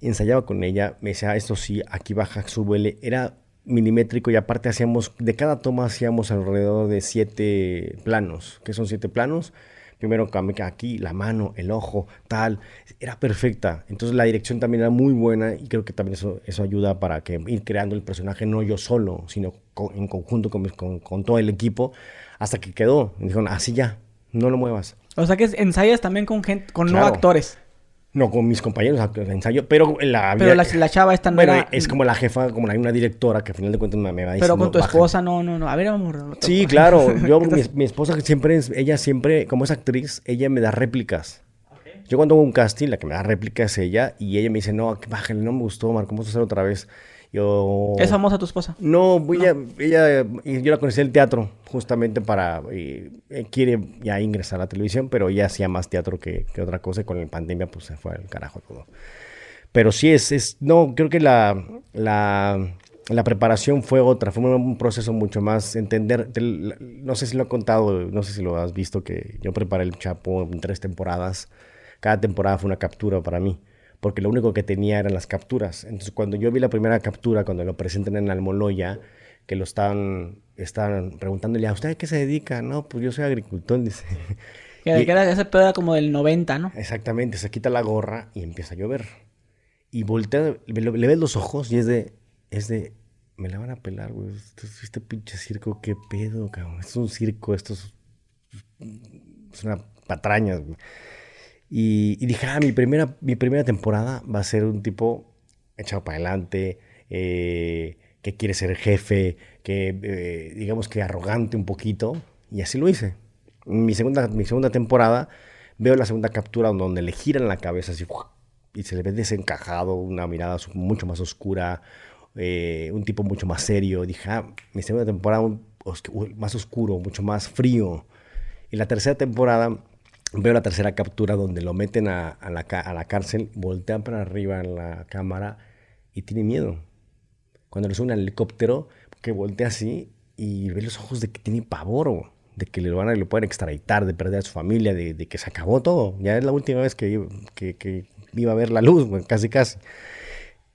ensayaba con ella, me decía, esto sí, aquí baja, súbele, era milimétrico y aparte hacíamos, de cada toma hacíamos alrededor de siete planos, que son siete planos, primero aquí, la mano, el ojo, tal, era perfecta, entonces la dirección también era muy buena y creo que también eso, eso ayuda para que ir creando el personaje no yo solo, sino en conjunto con, con, todo el equipo, hasta que quedó, me dijeron, así ya, no lo muevas. O sea que ensayas también con gente, con no actores. No, con mis compañeros de ensayo, pero la... Pero la, chava esta no bueno, es como la jefa, como la, una directora que al final de cuentas me, va a Pero con tu esposa, no, no, no. A ver, vamos. Sí, claro. Yo, mi, mi, esposa siempre es, ella siempre, como es actriz, ella me da réplicas. Yo cuando hago un casting, la que me da réplicas es ella, y ella me dice, no, bájale, no me gustó, Marco, vamos a hacer otra vez. Yo... ¿Es famosa tu esposa? No, Ella, ella, yo la conocí en el teatro, justamente para... Eh, quiere ya ingresar a la televisión, pero ella hacía más teatro que, que, otra cosa y con la pandemia pues se fue al carajo todo. Pero sí es... es no, creo que la, la, la preparación fue otra, fue un proceso mucho más entender... no sé si lo he contado, no sé si lo has visto, que yo preparé el Chapo en tres temporadas. Cada temporada fue una captura para mí porque lo único que tenía eran las capturas. Entonces, cuando yo vi la primera captura, cuando lo presentan en Almoloya, que lo estaban, estaban preguntándole, ¿a usted a qué se dedica? No, pues yo soy agricultor, dice. Que, era ese pedo como del 90, ¿no? Exactamente, se quita la gorra y empieza a llover. Y voltea, le, ves los ojos y es de, es de, me la van a pelar, güey. Este, este pinche circo, qué pedo, cabrón. Es un circo, esto es, es una patraña, güey. Y, dije, ah, mi primera, mi primera temporada va a ser un tipo echado para adelante, eh, que quiere ser jefe, que eh, digamos que arrogante un poquito. Y así lo hice. Mi segunda, mi segunda temporada Veo la segunda captura donde le giran la cabeza así y se le ve desencajado, una mirada mucho más oscura, eh, un tipo mucho más serio. Dije, ah, mi segunda temporada más oscuro, mucho más frío. Y la tercera temporada veo la tercera captura donde lo meten a, la, cárcel, voltean para arriba en la cámara y tiene miedo. Cuando le sube un helicóptero, que voltea así y ve los ojos de que tiene pavor, de que le, van a, le pueden extraditar, de perder a su familia, de, que se acabó todo. Ya es la última vez que, que, iba a ver la luz, casi casi.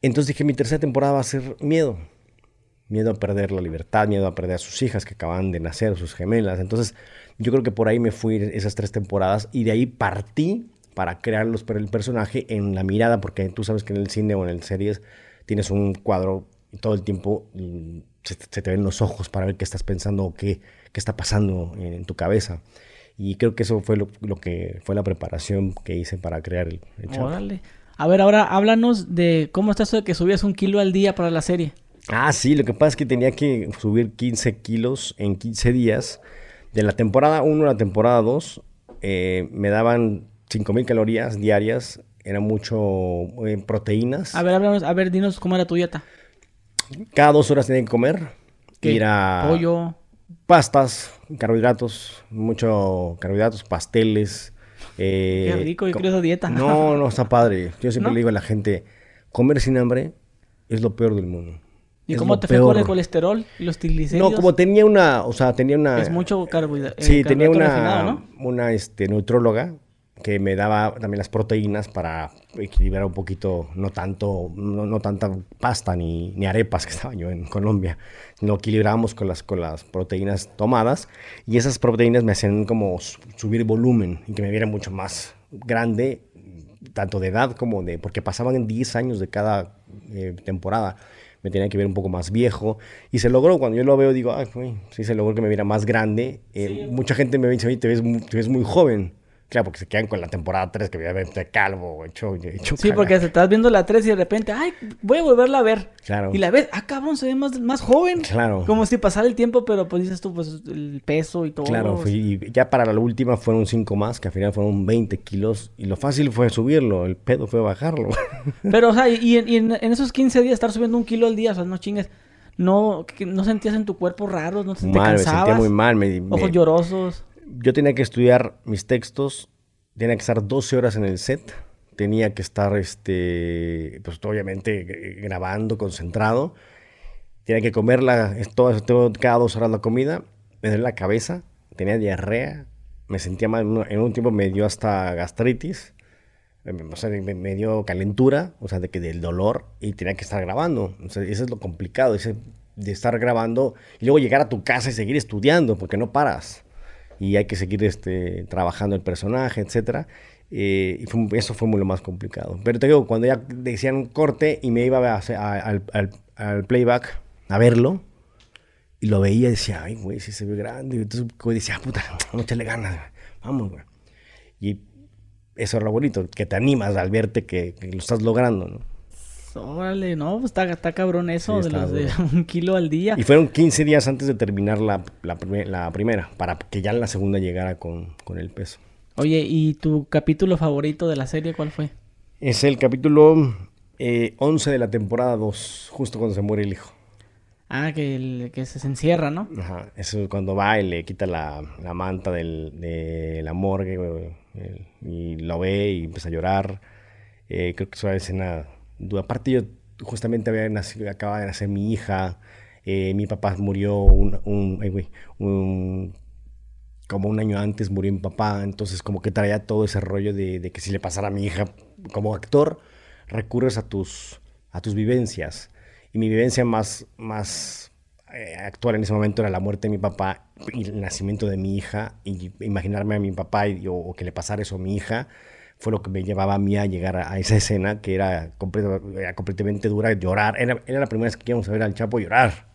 Entonces dije, mi tercera temporada va a ser miedo. Miedo a perder la libertad, miedo a perder a sus hijas que acaban de nacer, sus gemelas. Entonces yo creo que por ahí me fui esas tres temporadas y de ahí partí para crear los, el personaje en la mirada, porque tú sabes que en el cine o en el series tienes un cuadro y todo el tiempo mm, se, te ven los ojos para ver qué estás pensando o qué, qué está pasando en, tu cabeza. Y creo que eso fue lo, que fue la preparación que hice para crear el, el A ver, ahora háblanos de cómo está eso de que subías un kilo al día para la serie. Ah, sí, lo que pasa es que tenía que subir 15 kilos en 15 días de la temporada 1 a la temporada 2 eh, me daban 5000 calorías diarias, era mucho eh, proteínas. A ver, a ver, dinos cómo era tu dieta. Cada dos horas tenía que comer. Ir a pollo, pastas, carbohidratos, mucho carbohidratos, pasteles. Eh, Qué rico, yo quiero esa dieta. No, no, está padre. Yo siempre le digo a la gente, comer sin hambre es lo peor del mundo. ¿Y cómo te con el colesterol y los triglicéridos? No, como tenía una, o sea, tenía una... Es mucho carbohidrato. Sí, tenía una, una este, neutróloga que me daba también las proteínas para equilibrar un poquito, no tanto, no, tanta pasta ni, ni, arepas que estaba yo en Colombia. Lo equilibrábamos con las, con las proteínas tomadas y esas proteínas me hacían como subir volumen y que me viera mucho más grande, tanto de edad como de, porque pasaban 10 años de cada eh, temporada me tenía que ver un poco más viejo. Y se logró, cuando yo lo veo, digo, ay, sí se logró que me viera más grande. Eh, mucha gente me dice, oye, te ves, te ves muy joven. Claro, porque se quedan con la temporada 3 que voy a ver calvo, hecho, hecho Sí, porque se estás viendo la 3 y de repente, ay, voy a volverla a ver. Claro. Y la ves, ah, cabrón, se ve más, más joven. Claro. Como si pasara el tiempo, pero pues dices tú, pues el peso y todo. Claro, y ya para la última fueron 5 más, que al final fueron 20 kilos. Y lo fácil fue subirlo, el pedo fue bajarlo. Pero, o sea, y, en, esos 15 días estar subiendo un kilo al día, o sea, no chingues no, no sentías en tu cuerpo raro, no te, mal, cansabas, me sentía muy mal, me, ojos llorosos yo tenía que estudiar mis textos, tenía que estar 12 horas en el set, tenía que estar, este, pues obviamente grabando, concentrado, tenía que comer la, todo, cada dos horas la comida, me dolía la cabeza, tenía diarrea, me sentía mal, en un tiempo me dio hasta gastritis, o sea, me, dio calentura, o sea, de que del dolor y tenía que estar grabando. O sea, eso es lo complicado, ese de estar grabando y luego llegar a tu casa y seguir estudiando porque no paras y hay que seguir este, trabajando el personaje, etc. Eh, y eso fue muy lo más complicado. Pero te digo, cuando ya decían corte y me iba a, al, al, playback a verlo, y lo veía y decía, ay, güey, si se ve grande. Y entonces decía, ah, puta, no echarle ganas, vamos, güey. Y eso era lo bonito, que te animas al verte que, que lo estás logrando, ¿no? Órale, no, pues está, está cabrón eso, de los de un kilo al día. Y fueron 15 días antes de terminar la, la, primera, para que ya la segunda llegara con, con, el peso. Oye, ¿y tu capítulo favorito de la serie cuál fue? Es el capítulo eh, 11 de la temporada 2, justo cuando se muere el hijo. Ah, que, que se encierra, ¿no? Ajá, eso es cuando va y le quita la, la manta del, de la morgue y lo ve y empieza a llorar. Eh, creo que es una escena Aparte yo justamente había nacido, acaba de nacer mi hija, eh, mi papá murió un, un, como un año antes murió mi papá, entonces como que traía todo ese rollo de, que si le pasara a mi hija como actor, recurres a tus, a tus vivencias. Y mi vivencia más, más eh, actual en ese momento era la muerte de mi papá y el nacimiento de mi hija, y imaginarme a mi papá y, o que le pasara eso a mi hija fue lo que me llevaba a mí a llegar a, esa escena que era, completamente dura, llorar. Era, la primera vez que íbamos a ver al Chapo llorar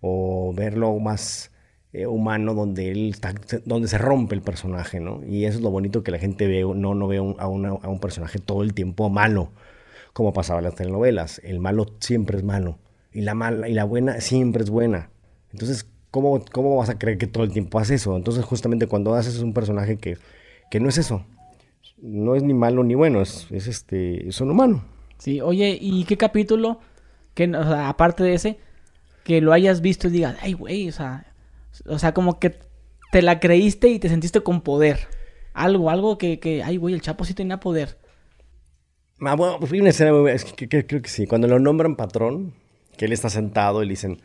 o verlo más eh, humano donde él donde se rompe el personaje, ¿no? Y eso es lo bonito que la gente ve, no, no ve a, a, un personaje todo el tiempo malo, como pasaba en las telenovelas. El malo siempre es malo y la mala y la buena siempre es buena. Entonces, ¿cómo, cómo vas a creer que todo el tiempo haces eso? Entonces, justamente cuando haces un personaje que, que no es eso, no es ni malo ni bueno, es, es este, es un humano. Sí, oye, ¿y qué capítulo, que, o sea, aparte de ese, que lo hayas visto y digas, ay, güey, o sea, o sea, como que te la creíste y te sentiste con poder? Algo, algo que, que ay, güey, el Chapo sí tenía poder. Ah, bueno, pues una escena muy es que, que- creo que sí. Cuando lo nombran patrón, que él está sentado y le dicen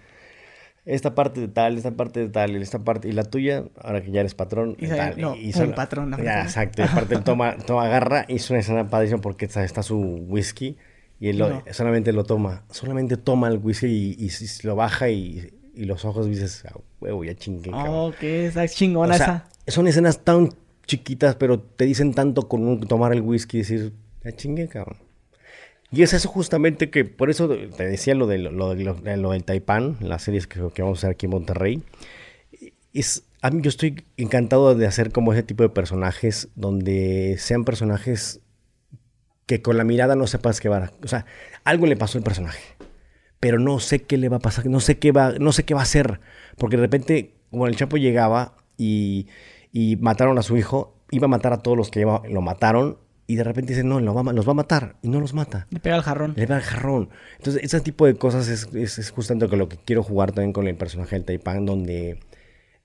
esta parte de tal, esta parte de tal, esta parte, y la tuya, ahora que ya eres patrón, Y tal. no, y el patrón, Ya, exacto. Y aparte él toma, toma, agarra, y es una escena padrísima porque está, está su whisky y él lo- No. solamente lo toma. Solamente toma el whisky y, lo baja y, y los ojos dices, ah, huevo, ya chingué, cabrón". Oh, que esa chingona O sea, esa. son escenas tan chiquitas, pero te dicen tanto con un- tomar el whisky y decir, ya chingue, cabrón. Y es eso justamente que, por eso te decía lo, de, lo, lo- lo- del Taipán, las series que, que vamos a hacer aquí en Monterrey. Es, a mí yo estoy encantado de hacer como ese tipo de personajes donde sean personajes que con la mirada no sepas qué va. O sea, algo le pasó al personaje pero no sé qué le va a pasar, no sé qué va, no sé qué va a hacer, porque de repente, como el Chapo llegaba y, y mataron a su hijo, iba a matar a todos los que lo mataron, y de repente dice, no, lo va los va a matar, y no los mata. Le pega el jarrón. Le da el jarrón. Entonces, ese tipo de cosas es, es, es justamente lo que quiero jugar también con el personaje del Taipán, donde,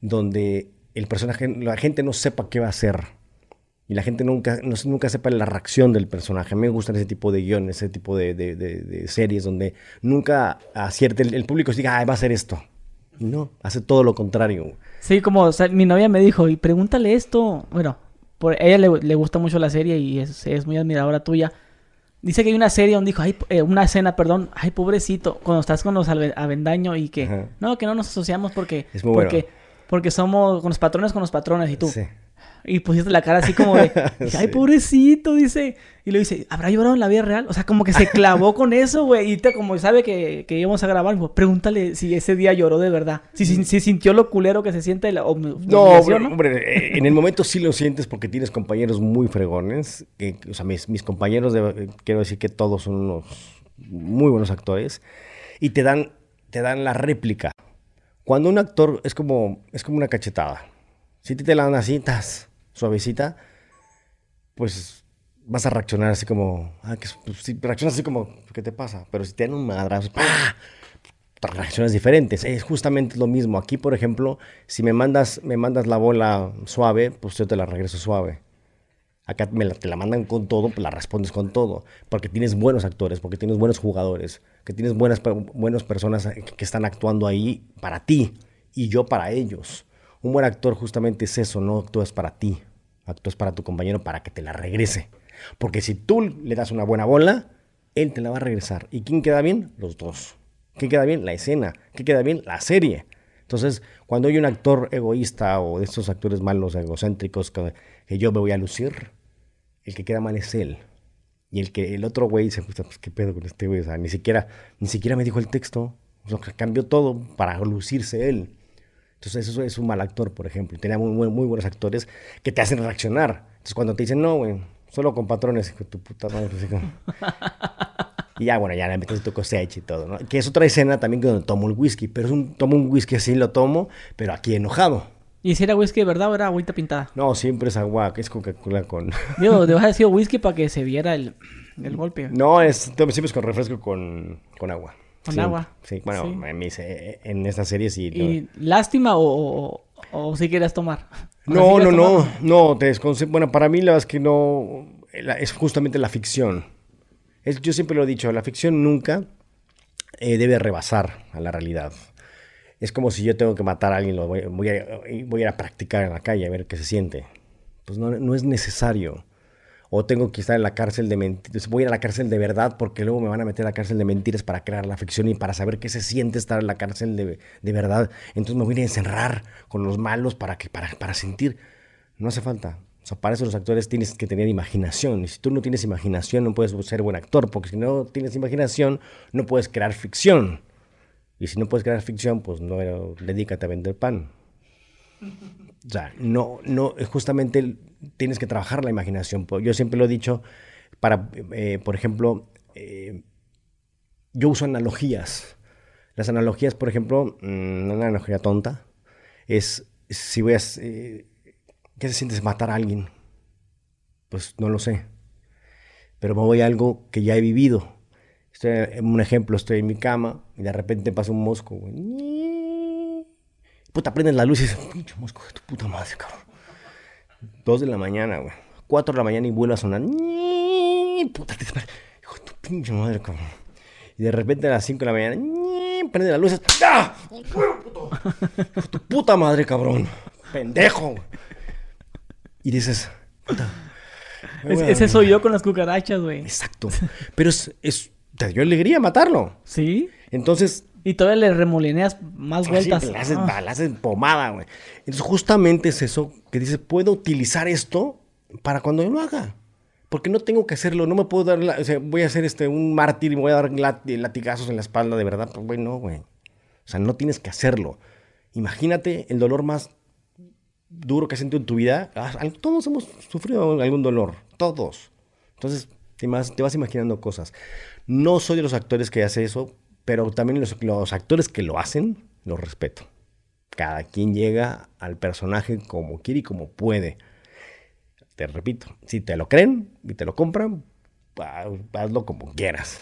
donde el personaje, la gente no sepa qué va a hacer. Y la gente nunca, no, nunca sepa la reacción del personaje. A mí me gustan ese tipo de guiones, ese tipo de, de- de- de series donde nunca acierte el, el público diga, ah, va a hacer esto. Y no, hace todo lo contrario. Sí, como o sea, mi novia me dijo, y pregúntale esto. Bueno, por ella le, le gusta mucho la serie y es, es muy admiradora tuya. Dice que hay una serie donde dijo, ay, eh, una escena, perdón, ay, pobrecito, cuando estás con los avendaño y que, Ajá. no, que no nos asociamos porque, Es muy porque, bueno. porque somos con los patrones con los patrones y tú. Sí. Y pusiste la cara así como de, ay, pobrecito, dice. Y le dice, ¿habrá llorado en la vida real? O sea, como que se clavó con eso, güey. Y te, como sabe que, que íbamos a grabar, pregúntale si ese día lloró de verdad. Si, si, si sintió lo culero que se siente la No, hombre, hombre, eh, en el momento sí lo sientes porque tienes compañeros muy fregones. que- o sea, mis, mis compañeros, de- eh, quiero decir que todos son unos muy buenos actores. Y te dan, te dan la réplica. Cuando un actor es como, es como una cachetada. Si te, te la dan así, tas, suavecita, pues vas a reaccionar así como, ah, que, es- pues, sí, reaccionas así como, ¿qué te pasa? Pero si te dan un madrazo, ¡pah! reacciones diferentes. Es justamente lo mismo. Aquí, por ejemplo, si me mandas, me mandas la bola suave, pues yo te la regreso suave. Acá la, te la mandan con todo, pues la respondes con todo. Porque tienes buenos actores, porque tienes buenos jugadores, que tienes buenas, buenas personas que que están actuando ahí para ti y yo para ellos. Un buen actor justamente es eso, no actúas para ti, actúas para tu compañero para que te la regrese. Porque si tú le das una buena bola, él te la va a regresar. ¿Y quién queda bien? Los dos. ¿Qué queda bien? La escena. ¿Qué queda bien? La serie. Entonces, cuando hay un actor egoísta o de estos actores malos, egocéntricos, que, yo me voy a lucir, el que queda mal es él. Y el que el otro güey se pues qué pedo con este güey, ni siquiera ni siquiera me dijo el texto, o sea, cambió todo para lucirse él. Entonces eso es un mal actor, por ejemplo. Tenía muy, muy, muy buenos actores que te hacen reaccionar. Entonces cuando te dicen, no, güey, solo con patrones, tu puta madre, pues, como- Y ya, bueno, ya le metes tu cosecha y todo, ¿no? Que es otra escena también donde tomo el whisky, pero es un, tomo un whisky así, lo tomo, pero aquí enojado. Y si era whisky de verdad o era agüita pintada. No, siempre es agua, que es Coca-Cola con... Digo, debe haber sido whisky para que se viera el, el golpe. No, es, siempre es con refresco con, con agua. Con agua. Sí, bueno, Sí. en, mis, en esta serie sí. no. Y lástima o, o, si quieres tomar. O sea, No, ¿sí no, no, tomar? no, te desconce- Bueno, para mí la verdad es que no, la- es justamente la ficción. Es, yo siempre lo he dicho, la ficción nunca eh, debe rebasar a la realidad. Es como si yo tengo que matar a alguien, lo voy, voy a, voy a ir a practicar en la calle a ver qué se siente. Pues no, no es necesario. O tengo que estar en la cárcel de mentiras. Voy a la cárcel de verdad porque luego me van a meter a la cárcel de mentiras para crear la ficción y para saber qué se siente estar en la cárcel de, de verdad. Entonces me voy a encerrar con los malos para, que, para, para sentir. No hace falta. O sea, para eso los actores tienes que tener imaginación. Y si tú no tienes imaginación, no puedes ser buen actor. Porque si no tienes imaginación, no puedes crear ficción. Y si no puedes crear ficción, pues no dedícate a vender pan. O sea, no, no, justamente tienes que trabajar la imaginación. Yo siempre lo he dicho, para, eh, por ejemplo, eh, yo uso analogías. Las analogías, por ejemplo, mm, una analogía tonta, es si voy a... eh, ¿Qué se siente matar a alguien? Pues no lo sé. Pero me voy a algo que ya he vivido. Estoy, un ejemplo, estoy en mi cama y de repente pasa un mosco, güey. Puta, prendes la luz y dices, pinche mosco de tu puta madre, cabrón. Dos de la mañana, güey. Cuatro de la mañana y vuelve a sonar. Puta, te hijo de tu pinche madre, cabrón. Y de repente a las cinco de la mañana, prende la luz. ¡Ah! Hijo de tu puta madre, cabrón. Pendejo. Y dices, puta. Es- ese soy yo con las cucarachas, güey. Exacto. Pero es, es, te dio alegría matarlo. ¿Sí? Entonces, Y todavía le remolineas más así, vueltas. le haces, Ah. le haces pomada, güey. Entonces, justamente es eso que dices, puedo utilizar esto para cuando yo lo haga. Porque no tengo que hacerlo, no me puedo dar, la- o sea, voy a ser este, un mártir y me voy a dar lati- latigazos en la espalda, de verdad. Pues, güey, no, güey. O sea, no tienes que hacerlo. Imagínate el dolor más duro que has sentido en tu vida. Ah, Todos hemos sufrido algún dolor, todos. Entonces, te vas, te vas imaginando cosas. No soy de los actores que hace eso, pero también los, los actores que lo hacen, los respeto. Cada quien llega al personaje como quiere y como puede. Te repito, si te lo creen y te lo compran, ha- hazlo como quieras.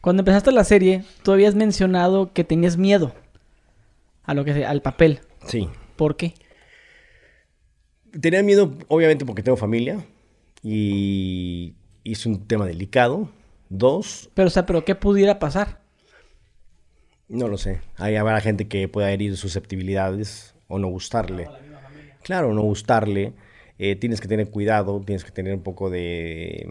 Cuando empezaste la serie, tú habías mencionado que tenías miedo a lo que al papel. Sí. ¿Por qué? Tenía miedo, obviamente, porque tengo familia y, y es un tema delicado. Dos, Pero, o sea, ¿pero qué pudiera pasar? No lo sé. Ahí habrá gente que pueda herir susceptibilidades o no gustarle. Claro, no gustarle. Eh, tienes que tener cuidado, tienes que tener un poco de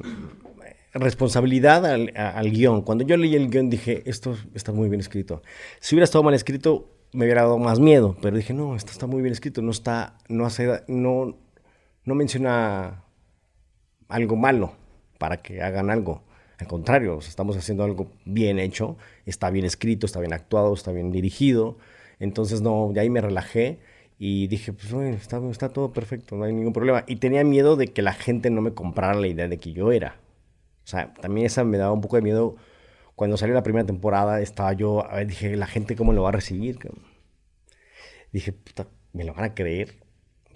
responsabilidad al, al guion. Cuando yo leí el guion dije, esto está muy bien escrito. Si hubiera estado mal escrito, me hubiera dado más miedo. Pero dije, no, esto está muy bien escrito. No está, no hace, no, no menciona algo malo para que hagan algo. Al contrario, estamos haciendo algo bien hecho, está bien escrito, está bien actuado, está bien dirigido. Entonces, no, de ahí me relajé y dije, pues, bueno, está, todo perfecto, no hay ningún problema. Y tenía miedo de que la gente no me comprara la idea de que yo era. O sea, también esa me daba un poco de miedo. Cuando salió la primera temporada, estaba yo, a ver, dije, la gente cómo lo va a recibir. Dije, puta, ¿me lo van a creer?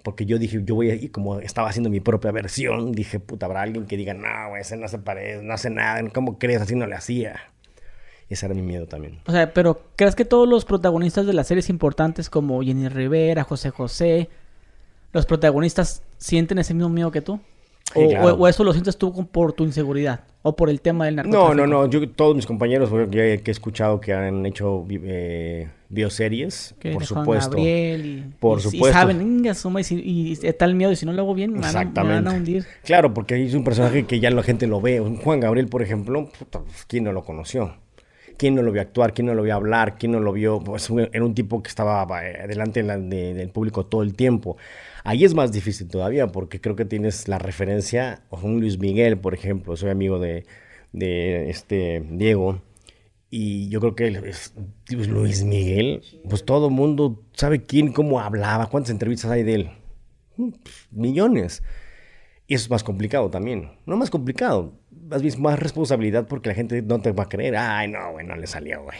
Porque yo dije, yo voy a, y como estaba haciendo mi propia versión, dije, puta, habrá alguien que diga, no, ese no se parece, no hace nada, ¿cómo crees? Así no le hacía. Ese era mi miedo también. O sea, pero ¿crees que todos los protagonistas de las series importantes como Jenny Rivera, José José, los protagonistas sienten ese mismo miedo que tú? O, claro. o- o eso lo sientes tú por tu inseguridad? ¿O por el tema del No, narcotráfico? no, no, yo todos mis compañeros que, que he escuchado que han hecho eh, bioseries, Que por supuesto. Y, Por y- y supuesto. saben, y, si- y está el miedo y si no lo hago bien me van, a, me van Exactamente. a hundir. Claro, porque es un personaje que ya la gente lo ve. Juan Gabriel, por ejemplo, puta, ¿quién no lo conoció? ¿Quién no lo vio actuar? ¿Quién no lo vio hablar? ¿Quién no lo vio? Pues era un tipo que estaba eh, delante de la- de- del público todo el tiempo. Ahí es más difícil todavía porque creo que tienes la referencia, o un Luis Miguel, por ejemplo. Soy amigo de, de este Diego. Y yo creo que es- pues, Luis Miguel, pues todo el mundo sabe quién, cómo hablaba, cuántas entrevistas hay de él. Mm, pues, millones. Y eso es más complicado también. No más complicado, más bien más responsabilidad porque la gente no te va a creer. Ay, no, güey, no le salió, güey.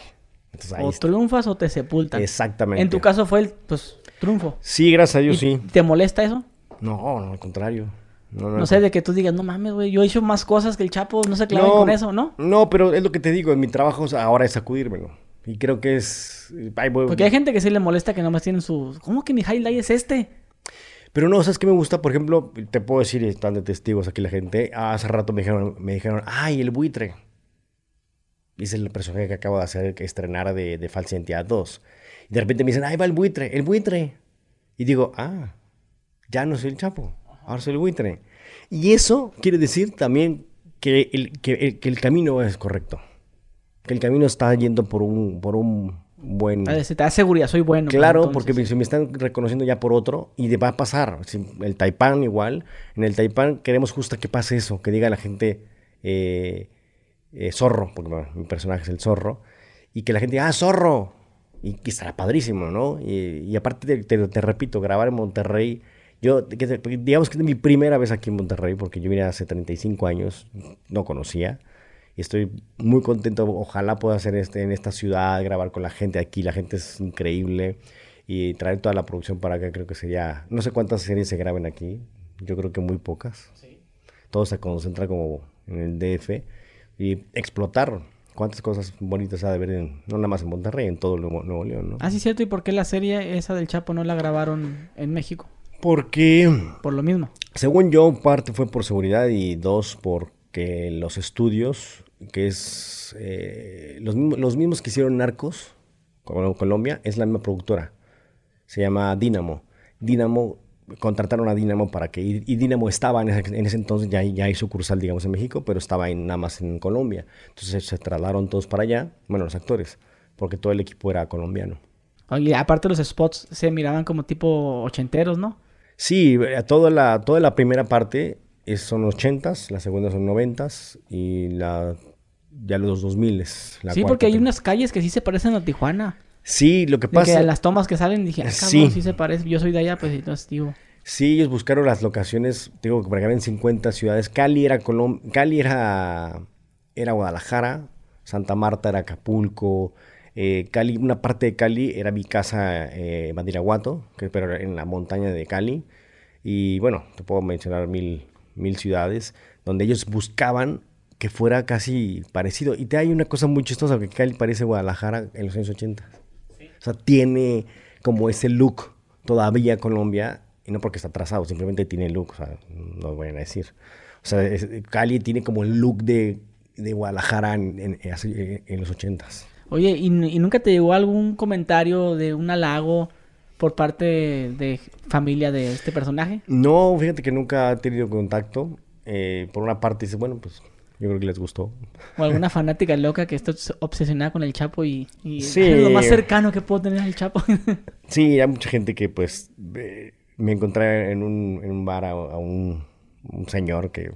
Entonces ahí O está. triunfas o te sepultan. Exactamente. En tu caso fue el pues, triunfo. Sí, gracias a ¿Y Dios, sí. ¿Te molesta eso? No, no, al contrario. No, no, No sé, de que tú digas, no mames, güey, yo he hecho más cosas que el Chapo, no se claven No, con eso, ¿no? No, pero es lo que te digo, en mi trabajo ahora es sacudírmelo. Y creo que es... voy- Porque hay gente que sí le molesta que nomás tienen su... ¿Cómo que mi highlight es este? Pero no, ¿sabes qué me gusta? Por ejemplo, te puedo decir, están de testigos aquí la gente. Hace rato me dijeron, me dijeron, ay, el buitre. Dice el personaje que acabo de hacer, que estrenar de, de Falsa Identidad 2. De repente me dicen, ahí va el buitre, el buitre. Y digo, ah, ya no soy el Chapo, ahora soy el buitre. Y eso quiere decir también que el, que el, que el camino es correcto. Que el camino está yendo por un, por un buen... A ver, se te da seguridad, soy bueno. pues, Claro, entonces. porque se me están reconociendo ya por otro y va a pasar. Si- El Taipán igual. En el Taipán queremos justo que pase eso, que diga la gente eh, eh, zorro, porque bueno, mi personaje es el zorro, y que la gente diga, ah, zorro. Y que estará padrísimo, ¿no? Y, y aparte, te, te- te repito, grabar en Monterrey. Yo, que digamos que es mi primera vez aquí en Monterrey, porque yo vine hace 35 años, no conocía. Y estoy muy contento. Ojalá pueda hacer este en esta ciudad, grabar con la gente aquí. La gente es increíble. Y traer toda la producción para acá creo que sería... No sé cuántas series se graben aquí. Yo creo que muy pocas. todo se concentra como en el DF y explotar cuántas cosas bonitas ha de ver, en, no nada más en Monterrey, en todo Nuevo, Nuevo León, ¿no? Ah, sí, cierto. ¿Y por qué la serie esa del Chapo no la grabaron en México? Porque, Por lo mismo. según yo, parte fue por seguridad y dos, porque los estudios, que es eh, los, mismos, los mismos que hicieron Narcos, como Colombia, es la misma productora. Se llama Dynamo. Dynamo, contrataron a Dynamo para que, y, Dynamo estaba en ese, en ese entonces, ya, ya hay sucursal, digamos, en México, pero estaba en, nada más en Colombia. Entonces se trasladaron todos para allá, bueno, los actores, porque todo el equipo era colombiano. Oye, aparte los spots se miraban como tipo ochenteros, ¿no? Sí, eh, toda la, toda la primera parte es, son 80s, la segunda son 90s y la, ya los 2000 s sí, porque hay unas calles que sí se parecen a Tijuana. Sí, lo que De pasa... que las tomas que salen dije, ah, cabrón, Sí. sí. se parece. Yo soy de allá, pues entonces digo. Sí, ellos buscaron las locaciones, digo, que para que vean 50 ciudades. Cali era Colom Cali era, era Guadalajara, Santa Marta era Acapulco, eh, Cali, una parte de Cali era mi casa eh, Badiraguato, que pero en la montaña de Cali. Y bueno, te puedo mencionar mil, mil ciudades donde ellos buscaban que fuera casi parecido. Y te hay una cosa muy chistosa, que Cali parece Guadalajara en los años 80. O sea, tiene como ese look todavía Colombia, y no porque está atrasado, simplemente tiene look, o sea, no vayan a decir. O sea, es- Cali tiene como el look de, de Guadalajara en, en- los ochentas. Oye, ¿y, y nunca te llegó algún comentario de un halago por parte de familia de este personaje? No, fíjate que nunca he tenido contacto. Eh, por una parte dice, bueno, pues yo creo que les gustó. ¿O alguna fanática loca que está obsesionada con el Chapo y, y Sí. es lo más cercano que puedo tener al Chapo? Sí, hay mucha gente que pues me encontré en un, en un bar a, a un, un señor que...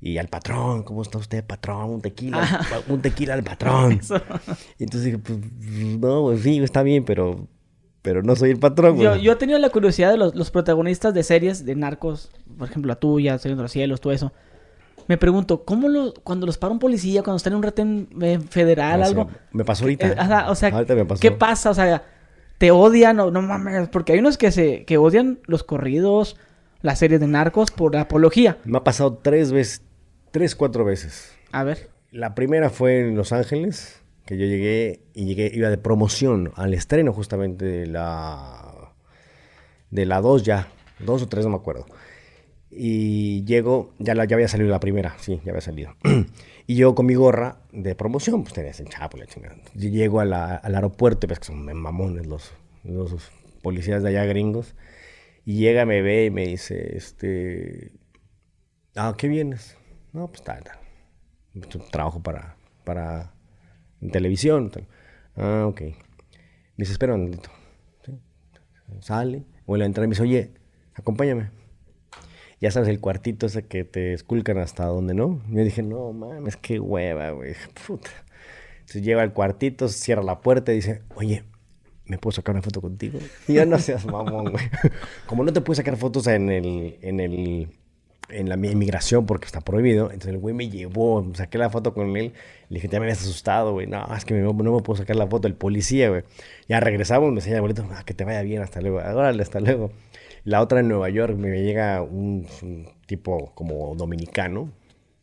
Y al patrón, ¿cómo está usted, patrón? Un tequila, un tequila al patrón. Eso. Y entonces dije, pues, no, pues sí, está bien, pero, pero no soy el patrón. Yo, yo he tenido la curiosidad de los, los protagonistas de series de narcos, por ejemplo, la tuya, Señor de los Cielos, todo eso. Me pregunto, ¿cómo lo, cuando los para un policía, cuando están en un retén eh, federal, No algo? me pasó ahorita. Eh, ajá, o sea, Ahorita me pasó. ¿qué pasa? O sea, ¿te odian o no mames? Porque hay unos que se que odian los corridos, las series de narcos por apología. Me ha pasado tres veces, tres, cuatro veces. A ver. La primera fue en Los Ángeles, que yo llegué y llegué, iba de promoción al estreno justamente de la de la 2 ya, dos o tres no me acuerdo. Y llego, ya, la, ya había salido la primera, sí, ya había salido. y llego con mi gorra de promoción, pues tenías el chapo, la chingada. Llego al aeropuerto, ves que son mamones los, los policías de allá gringos. Y llega, me ve y me dice, este, ah, ¿qué vienes? No, pues tal, tal. Yo Trabajo para, para en televisión. Ah, ok. Me dice, espera un momentito. Sale, vuelve a entrar y me dice, oye, acompáñame. Ya sabes, el cuartito ese que te esculcan hasta donde no. Yo dije, no mames, qué hueva, güey. Puta. Entonces lleva al cuartito, cierra la puerta y dice, oye, ¿me puedo sacar una foto contigo? Y yo no seas mamón, güey. Como no te puedes sacar fotos en el, en el, en la inmigración porque está prohibido, entonces el güey me llevó, saqué la foto con él, le dije, ya me habías asustado, güey, no, es que me- no me puedo sacar la foto, el policía, güey. Ya regresamos, me enseña el boleto, ah, que te vaya bien, hasta luego, órale, hasta luego. La otra en Nueva York, me llega un, un tipo como dominicano,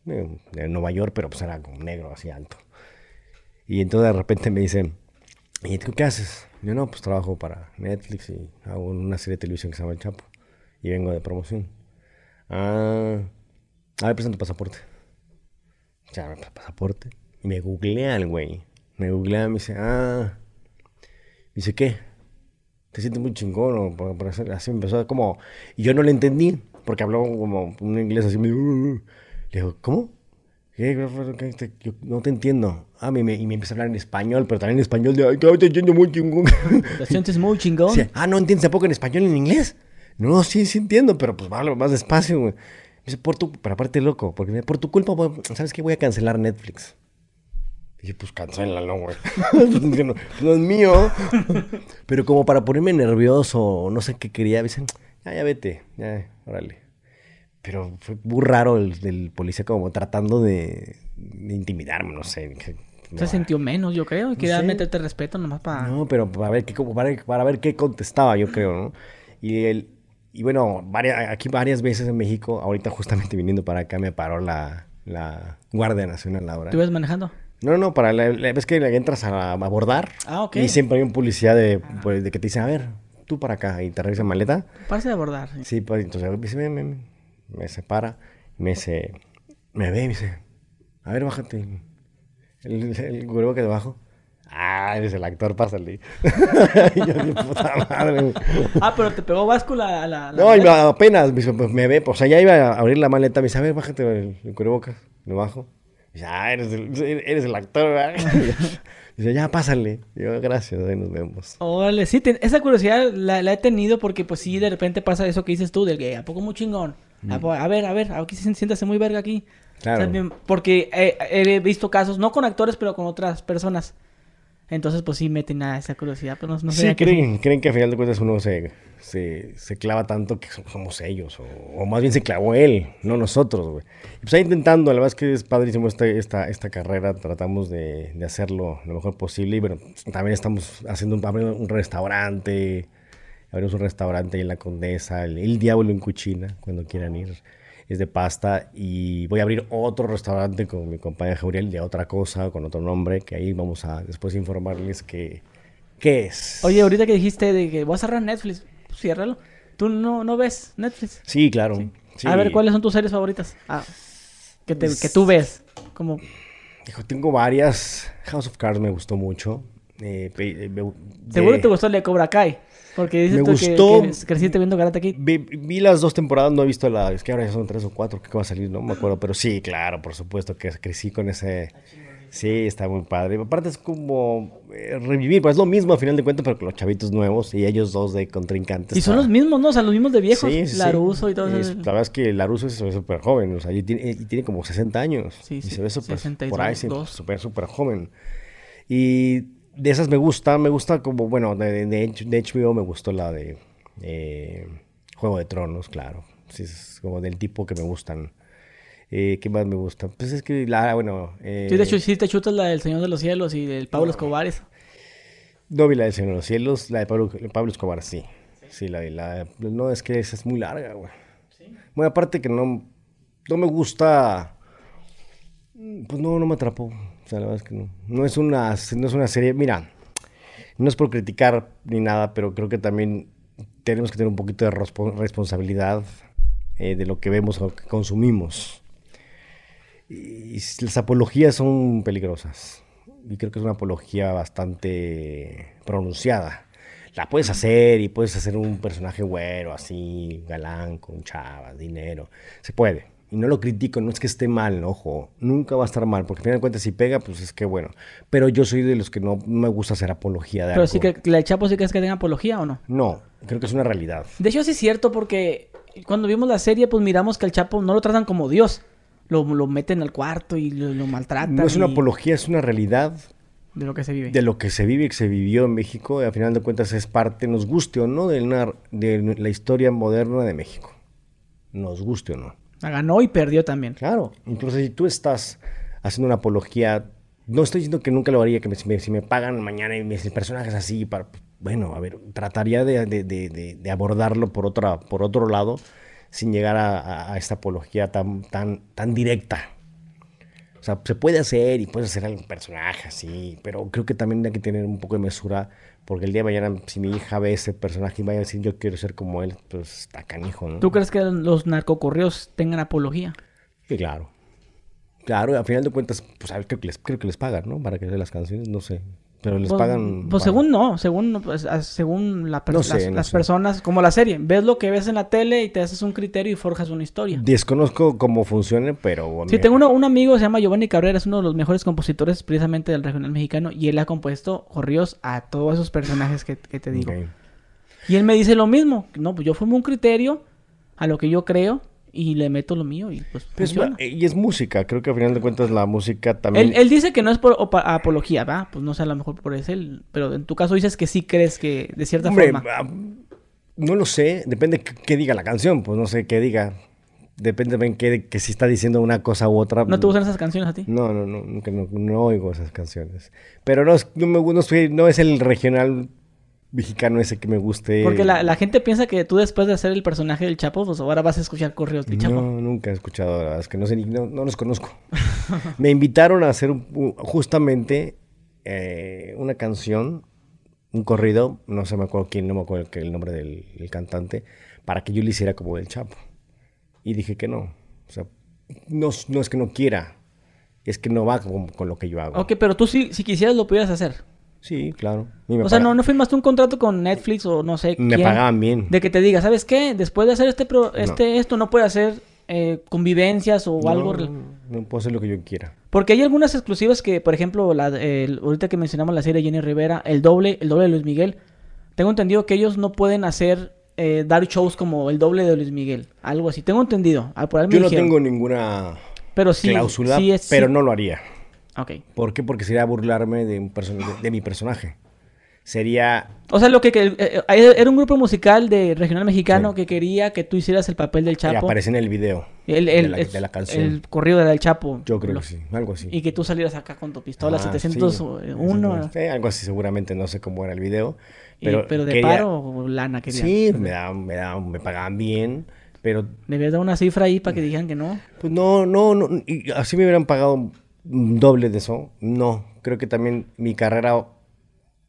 eh, de Nueva York, pero pues era como negro, así alto. Y entonces de repente me dicen, ¿y tú qué haces? Yo no, pues trabajo para Netflix y hago una serie de televisión que se llama El Chapo. Y vengo de promoción. Ah, a ver, presenta tu pasaporte. Ya, me pasa pasaporte. Y me googlea el güey. Me googlea, me dice, ah. Me dice, ¿qué? ¿Te sientes muy chingón? O por, hacer- así me empezó como... Y yo no le entendí, porque habló como un inglés así medio... Le digo, ¿cómo? ¿Qué? Yo no te entiendo. Ah, me- me- y me empieza a hablar en español, pero también en español de... Ay, te entiendo muy chingón. ¿Te sientes muy chingón? Sí, ah, ¿no entiendes tampoco en español en inglés? No, sí, sí entiendo, pero pues hablo más despacio, güey. Me dice, por tu... Pero aparte loco, porque por tu culpa, voy- ¿sabes qué? Voy a cancelar Netflix. Dije, pues cancélalo, güey. No, no es mío. Pero como para ponerme nervioso, o no sé qué quería, me dicen, ya, ya vete, ya, órale. Pero fue muy raro el, el policía como tratando de, de intimidarme, no sé. que- Se no, sintió menos, yo creo. Y quería sé. meterte respeto nomás para... no, pero para ver, qué, para, para ver qué contestaba, yo creo, ¿no? Y el, y bueno, varias, aquí varias veces en México, ahorita justamente viniendo para acá, me paró la, la Guardia Nacional ahora. ¿Tú ibas manejando? No, no, para la, la vez que entras a abordar Ah, ok. y siempre hay un policía de, pues, de que te dice, a ver, tú para acá y te revisa maleta. Parece de abordar. sí. Sí, pues entonces me ven. me separa, me dice, me ve y me dice, a ver, bájate el, el huevo que debajo. Ah, eres el actor, pásale. y yo, puta madre. Ah, pero te pegó báscula a la... a la No, y me- apenas me, pues, me ve, o sea, ya iba a abrir la maleta, me dice, a ver, bájate el, el cubrebocas, debajo. Dice, ah, eres el, eres el actor. Dice, ya, pásale. Y yo, gracias, ahí nos vemos. Órale, sí, te- esa curiosidad la, la he tenido porque pues sí, de repente pasa eso que dices tú, del que ¿a poco muy chingón? ¿A, po- a ver, a ver, aquí siéntase muy verga aquí. Claro. O sea, bien- porque he visto casos, no con actores, pero con otras personas. Entonces, pues sí, meten a esa curiosidad, pero no, no sí, sabía que creen, creen que a final de cuentas uno se, se, se clava tanto que so- somos ellos, o, o más bien se clavó él, no nosotros, güey. Y pues ahí intentando, la verdad es que es padrísimo esta, esta, esta carrera, tratamos de, de hacerlo lo mejor posible y bueno, también estamos haciendo un, un restaurante, abrimos un restaurante ahí en La Condesa, el, El Diablo en Cuchina, cuando quieran ir. Es de pasta y voy a abrir otro restaurante con mi compañero Gabriel de otra cosa, con otro nombre, que ahí vamos a después informarles que, qué es. Oye, ahorita que dijiste de que voy a cerrar Netflix, pues, ciérralo. ¿Tú no, no ves Netflix? Sí, claro. Sí. A ver, ¿cuáles son tus series favoritas? Ah, que, te- que tú ves. Como, Hijo, tengo varias. House of Cards me gustó mucho. Eh, pe- eh, seguro te gustó el de Cobra Kai. Porque dices Me tú que- gustó- que, creciste viendo Karate Kid. Vi, vi las dos temporadas, no he visto la. Es que ahora ya son tres o cuatro, que va a salir, no me acuerdo. Pero sí, claro, por supuesto que crecí con ese. Sí, está muy padre. Aparte es como eh, revivir, pues es lo mismo a final de cuentas, pero con los chavitos nuevos y ellos dos de contrincantes. Y son los mismos, ¿no? O sea, los mismos de viejos. Sí, sí, sí. Laruso y todo Es- eso. La verdad es que Laruso es súper joven, o sea, y tiene, y tiene como 60 años. Sí, y se ve súper, 62, por ahí, súper, súper joven. Y de esas me gusta, me gusta como, bueno, de, de, HBO me gustó la de eh, Juego de Tronos, claro. Sí, es como del tipo que me gustan. Eh, ¿Qué más me gusta? Pues es que, la, bueno... eh, Sí, de hecho, sí te chutas la del Señor de los Cielos y del Pablo Escobar. eso. No vi la de Señor de los Cielos, la de Pablo, Pablo Escobar, sí. Sí, la vi. La, no, es que esa es muy larga, güey. Bueno, aparte que no, no me gusta... Pues no, no me atrapó. La verdad es que no. No es una, no es una serie... Mira, no es por criticar ni nada, pero creo que también tenemos que tener un poquito de respo- responsabilidad eh, de lo que vemos o que consumimos. Y las apologías son peligrosas. Y creo que es una apología bastante pronunciada. La puedes hacer y puedes hacer un personaje güero, así, galán, con chavas, dinero. Se puede. Y no lo critico, no es que esté mal, ojo. Nunca va a estar mal, porque al final de cuentas si pega, pues es que bueno. Pero yo soy de los que no me gusta hacer apología de Pero algo. sí que la Chapo sí crees que tenga apología o no. No, creo que es una realidad. De hecho, sí es cierto porque cuando vimos la serie, pues miramos que al Chapo no lo tratan como Dios. Lo, lo meten al cuarto y lo, lo maltratan. No es una y- apología, es una realidad De lo que se vive. de lo que se vive y que se vivió en México, y al final de cuentas es parte, nos guste o no, de, una- de la historia moderna de México. Nos guste o no. Ganó y perdió también. Claro, incluso si tú estás haciendo una apología, no estoy diciendo que nunca lo haría, que me- si, me, me pagan mañana y mis personajes así, para, bueno, a ver, trataría de, de- de- de- abordarlo por, otra, por otro lado, sin llegar a- a esta apología tan, tan, tan directa. O sea, se puede hacer y puedes hacer algún personaje así, pero creo que también hay que tener un poco de mesura, porque el día de mañana, si mi hija ve ese personaje y vaya a decir yo quiero ser como él, pues está canijo, ¿no? ¿Tú crees que los narcocorreos tengan apología? Sí, claro. Claro, a final de cuentas, pues a ver, creo que les, creo que les pagan, ¿no? Para que den las canciones, no sé. Pero les Pues, pagan. Pues bueno. según no, según, pues, según la per- No sé, las, no las personas, como la serie. Ves lo que ves en la tele y te haces un criterio y forjas una historia. Desconozco cómo funcione, pero. Sí, tengo uno- un amigo, se llama Giovanni Cabrera, es uno de los mejores compositores precisamente del regional mexicano y él ha compuesto corridos a todos esos personajes que, que te digo. Y él me dice lo mismo, no, pues yo formo un criterio a lo que yo creo y le meto lo mío y pues Pues, y es música, creo que a final de cuentas la música también. Él, él dice que no es por opa- apología, ¿va? Pues no sé, a lo mejor por eso él, pero en tu caso dices que sí crees que de cierta Hombre, forma. no lo sé, depende qué, diga la canción, pues no sé qué diga. Depende también qué, que si está diciendo una cosa u otra. ¿No te gustan esas canciones a ti? No, no, no, nunca- no, no oigo esas canciones. Pero no, no, me, no, no es el regional mexicano ese que me guste. Porque la, la gente piensa que tú después de hacer el personaje del Chapo, pues ahora vas a escuchar correos del Chapo. No, nunca he escuchado, la verdad es que no sé ni, no, no los conozco. me invitaron a hacer un- justamente eh, una canción, un corrido, no sé me acuerdo quién, no me acuerdo el nombre del, cantante, para que yo le hiciera como del Chapo. Y dije que no. O sea, no, no es que no quiera, es que no va con, con lo que yo hago. Ok, pero tú sí, si quisieras lo pudieras hacer. Sí, claro. O sea, no, no firmaste un contrato con Netflix o no sé Me quién, pagaban bien. De que te diga, ¿sabes qué? Después de hacer este, pro- este esto no puede hacer eh, convivencias o No, algo. no puedo hacer lo que yo quiera. Porque hay algunas exclusivas que, por ejemplo, la, el- ahorita que mencionamos la serie Jenny Rivera, el doble, el doble de Luis Miguel, tengo entendido que ellos no pueden hacer, eh, dar shows como el doble de Luis Miguel, algo así. Tengo entendido. ah, por ahí me Yo no dijeron. tengo ninguna pero sí, cláusula, sí es- pero sí. no lo haría. ¿Por qué? Porque sería burlarme de, un de, de mi personaje. Sería... O sea, lo que, que- eh, eh, era un grupo musical de regional mexicano Sí. que quería que tú hicieras el papel del Chapo. aparece en el video El, el- de, la, de la canción. El corrido del Chapo. Yo creo Lo- que sí, algo así. Y que tú salieras acá con tu pistola Ah, sí. 701. Sí, algo así seguramente, no sé cómo era el video. y- Pero, Pero, de quería- paro o lana querían. Sí, me, daban, me, daban- me pagaban bien, pero Debías dar una cifra ahí para que dijeran que no. pues no, no, no, y así me hubieran pagado doble de eso. No, creo que también mi carrera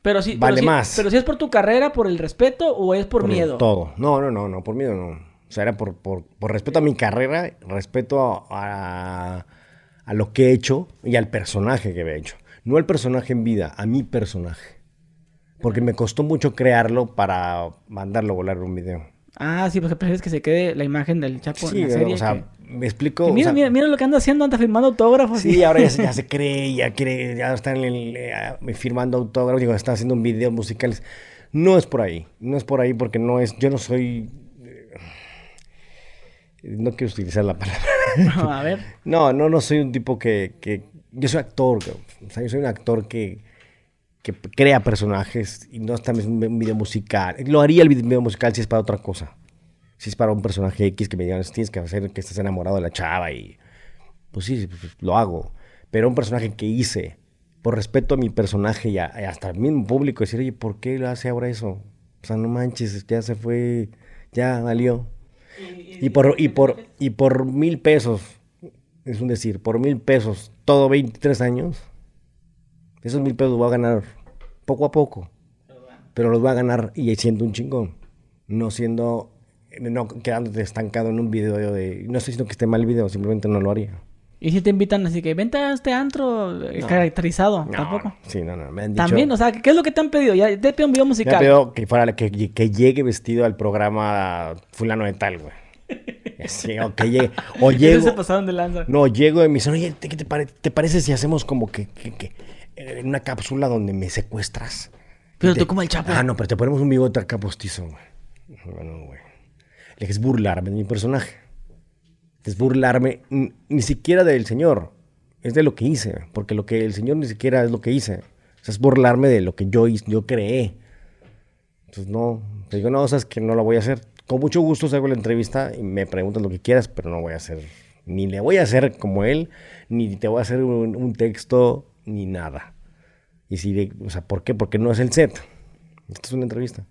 Pero sí, Vale pero sí- más. Pero si es por tu carrera, por el respeto o es por, Por miedo. Todo. No, no, no, no, por miedo no. O sea, era por, por, por respeto a mi carrera, respeto a, a, a lo que he hecho y al personaje que había hecho. No al personaje en vida, a mi personaje. Porque me costó mucho crearlo para mandarlo a volar en un video. Ah, sí, porque prefieres que se quede la imagen del Chapo Sí, en la serie. o sea, que- me explico. que o mira, sea, mira, mira lo que anda haciendo, anda firmando autógrafos. Sí, y- ahora ya se, ya se cree, ya quiere, ya está en el, eh, firmando autógrafos, digo, está haciendo un video musicales. No es por ahí, no es por ahí porque no es, yo no soy, eh, no quiero utilizar la palabra. A ver. No, no, no soy un tipo que, que yo soy actor, o sea, yo soy un actor que, que crea personajes y no está en un video musical. Lo haría el video musical si es para otra cosa. Si es para un personaje X que me digan, tienes que hacer que estés enamorado de la chava y pues sí, pues, lo hago. Pero un personaje que hice, por respeto a mi personaje y, a- y hasta al mismo público, decir, oye, ¿por qué lo hace ahora eso? O sea, no manches, ya se fue, ya valió. Y por, y por, y por mil pesos, es un decir, por mil pesos, todo 23 años, esos mil pesos los voy a ganar poco a poco. Pero los voy a ganar y siendo un chingón. No siendo, no quedándote estancado en un video de, no estoy diciendo que esté mal el video, simplemente no lo haría. Y si te invitan así que vente a este antro eh, caracterizado, No, tampoco. Sí, no, no, me han dicho. También, o sea, ¿qué es lo que te han pedido? Ya te pido un video me han musical. que, fuera, que, que llegue vestido al programa fulano de tal, güey. Sí, o que llegue, o llego, se pasaron de lanza. No, llego y me dicen, oye, ¿qué te, pare- te parece si hacemos como que, que- que, en una cápsula donde me secuestras? Pero te- tú como el Chapo. Ah, no, pero te ponemos un bigote acá postizo, güey. Bueno, güey. Le dije, es burlarme de mi personaje. Es burlarme ni siquiera del señor. Es de lo que hice. Porque lo que el señor ni siquiera es lo que hice. O sea, es burlarme de lo que yo, yo creé. Entonces, no. Le digo, no, sabes que no lo voy a hacer. Con mucho gusto hago la entrevista y me preguntas lo que quieras, pero no voy a hacer. Ni le voy a hacer como él, ni te voy a hacer un, un texto, ni nada. Y si, de- o sea, ¿por qué? Porque no es el set. Esto es una entrevista.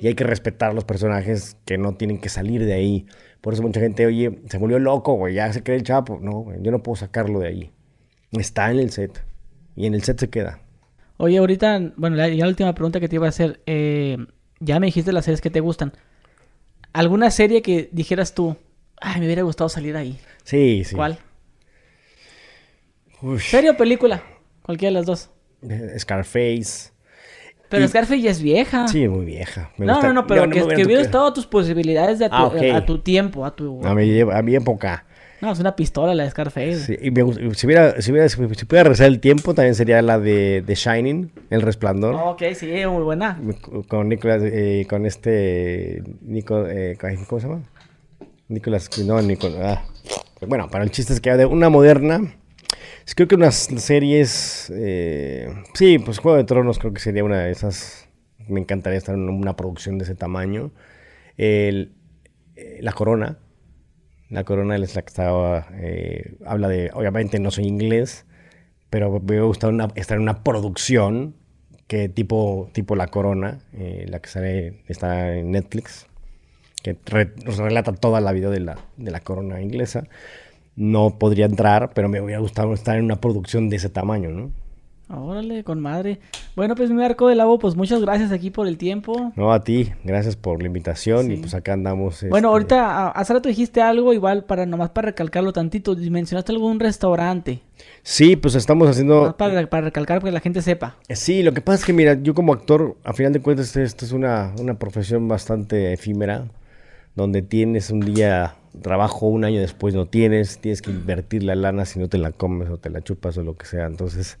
Y hay que respetar a los personajes que no tienen que salir de ahí. Por eso mucha gente, oye, se volvió loco, güey, ya se cree el chapo. No, güey, yo no puedo sacarlo de ahí. Está en el set. Y en el set se queda. Oye, ahorita, bueno, la, ya la última pregunta que te iba a hacer. eh, ya me dijiste las series que te gustan. ¿Alguna serie que dijeras tú, ay, me hubiera gustado salir ahí? Sí, sí. ¿Cuál? Ush. ¿Serie o película? Cualquiera de las dos. Eh, Scarface. Pero Y- Scarface ya es vieja. Sí, muy vieja. Me no, gusta- no, no, pero no que, tocado- estado a tus posibilidades de a tu, Ah, ok. a tu tiempo, a tu... A mi, a mi época. No, es una pistola la de Scarface. Sí, y me si, hubiera, si, hubiera, si pudiera regresar el tiempo, también sería la de, de Shining, El Resplandor. Ok, sí, muy buena. Con Nicolas, eh, con este. Nico, eh, ¿Cómo se llama? Nicolas. No, Nicolas. Bueno, para el chiste es que de una moderna. Es- Creo que unas series. eh, sí, pues Juego de Tronos creo que sería una de esas. Me encantaría estar en una producción de ese tamaño. Eh, la Corona. La Corona es la que estaba. eh, habla de. Obviamente no soy inglés. Pero me gusta una- estar en una producción que tipo, tipo La Corona, la que sale, está en Netflix, que nos relata toda la vida de la, de la corona inglesa. No podría entrar, pero me hubiera gustado estar en una producción de ese tamaño, ¿no? Órale, con madre. Bueno, pues mi Marco del Lago, pues muchas gracias aquí por el tiempo. No, a ti, gracias por la invitación y pues acá andamos. Bueno, este, ahorita hace rato dijiste algo igual para nomás para recalcarlo tantito. Mencionaste algún restaurante. Sí, pues estamos haciendo... Para, para recalcar para que la gente sepa. Sí, lo que pasa es que, mira, yo como actor, a final de cuentas, esto es una, una profesión bastante efímera, donde tienes un día trabajo, un año después no tienes, tienes que invertir la lana si no te la comes o te la chupas o lo que sea. Entonces,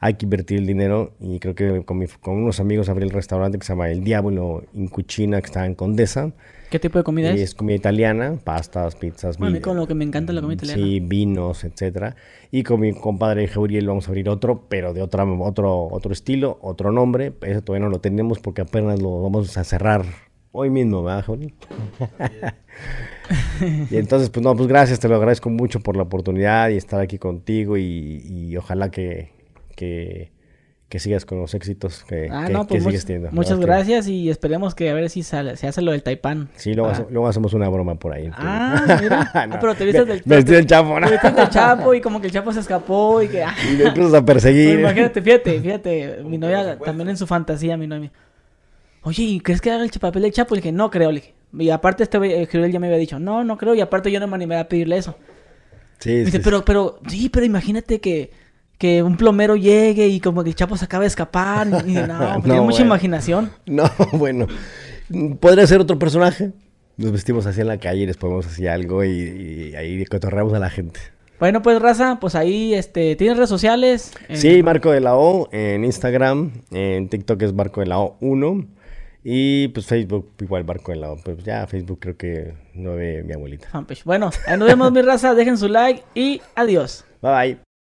hay que invertir el dinero y creo que con, mi- con unos amigos abrí el restaurante que se llama El Diablo in Cucina, que está en Condesa. ¿Qué tipo de comida Y es? es comida italiana, pastas, pizzas, Bueno, con lo que me encanta la comida italiana. Sí, vinos, etcétera. Y con mi compadre Gabriel vamos a abrir otro, pero de otra, otro, otro estilo, otro nombre. Eso todavía no lo tenemos porque apenas lo vamos a cerrar hoy mismo, ¿verdad, Gabriel? Y entonces, pues no, pues gracias, te lo agradezco mucho por la oportunidad y estar aquí contigo y, y ojalá que, que, que sigas con los éxitos que, Ah, que- no, que pues much- sigues teniendo. muchas gracias y esperemos que a ver si sale- se hace lo del taipán. Sí, luego, Ah. hace- luego hacemos una broma por ahí. Ah, mira. Ah, pero te viste del- Vestido del chapo, ¿no? Te viste del Chapo y como que el Chapo se escapó y que... ah. Y me empiezas a perseguir. Pues imagínate, fíjate, fíjate, mi novia también en su fantasía, mi novia. Oye, ¿y crees que haga el papel del Chapo? Le dije, no creo, le dije. Y aparte este eh, Gabriel ya me había dicho, no, no creo, y aparte yo no me animé a pedirle eso. Sí, Me sí, dice, sí. pero, pero, sí, pero imagínate que, que un plomero llegue y como que el Chapo se acaba de escapar. Y no, No, tiene mucha imaginación. No, bueno. Podría ser otro personaje. Nos vestimos así en la calle y les ponemos así algo y, y ahí cotorreamos a la gente. Bueno, pues, raza, pues ahí, este, ¿tienes redes sociales? Eh, Sí, Marco de la O en Instagram, en TikTok es Marco de la O 1 y pues Facebook igual Marco de la O. Pues ya Facebook creo que no ve mi abuelita. fanpage. Bueno, ahí nos vemos, mi raza, dejen su like y adiós. Bye bye.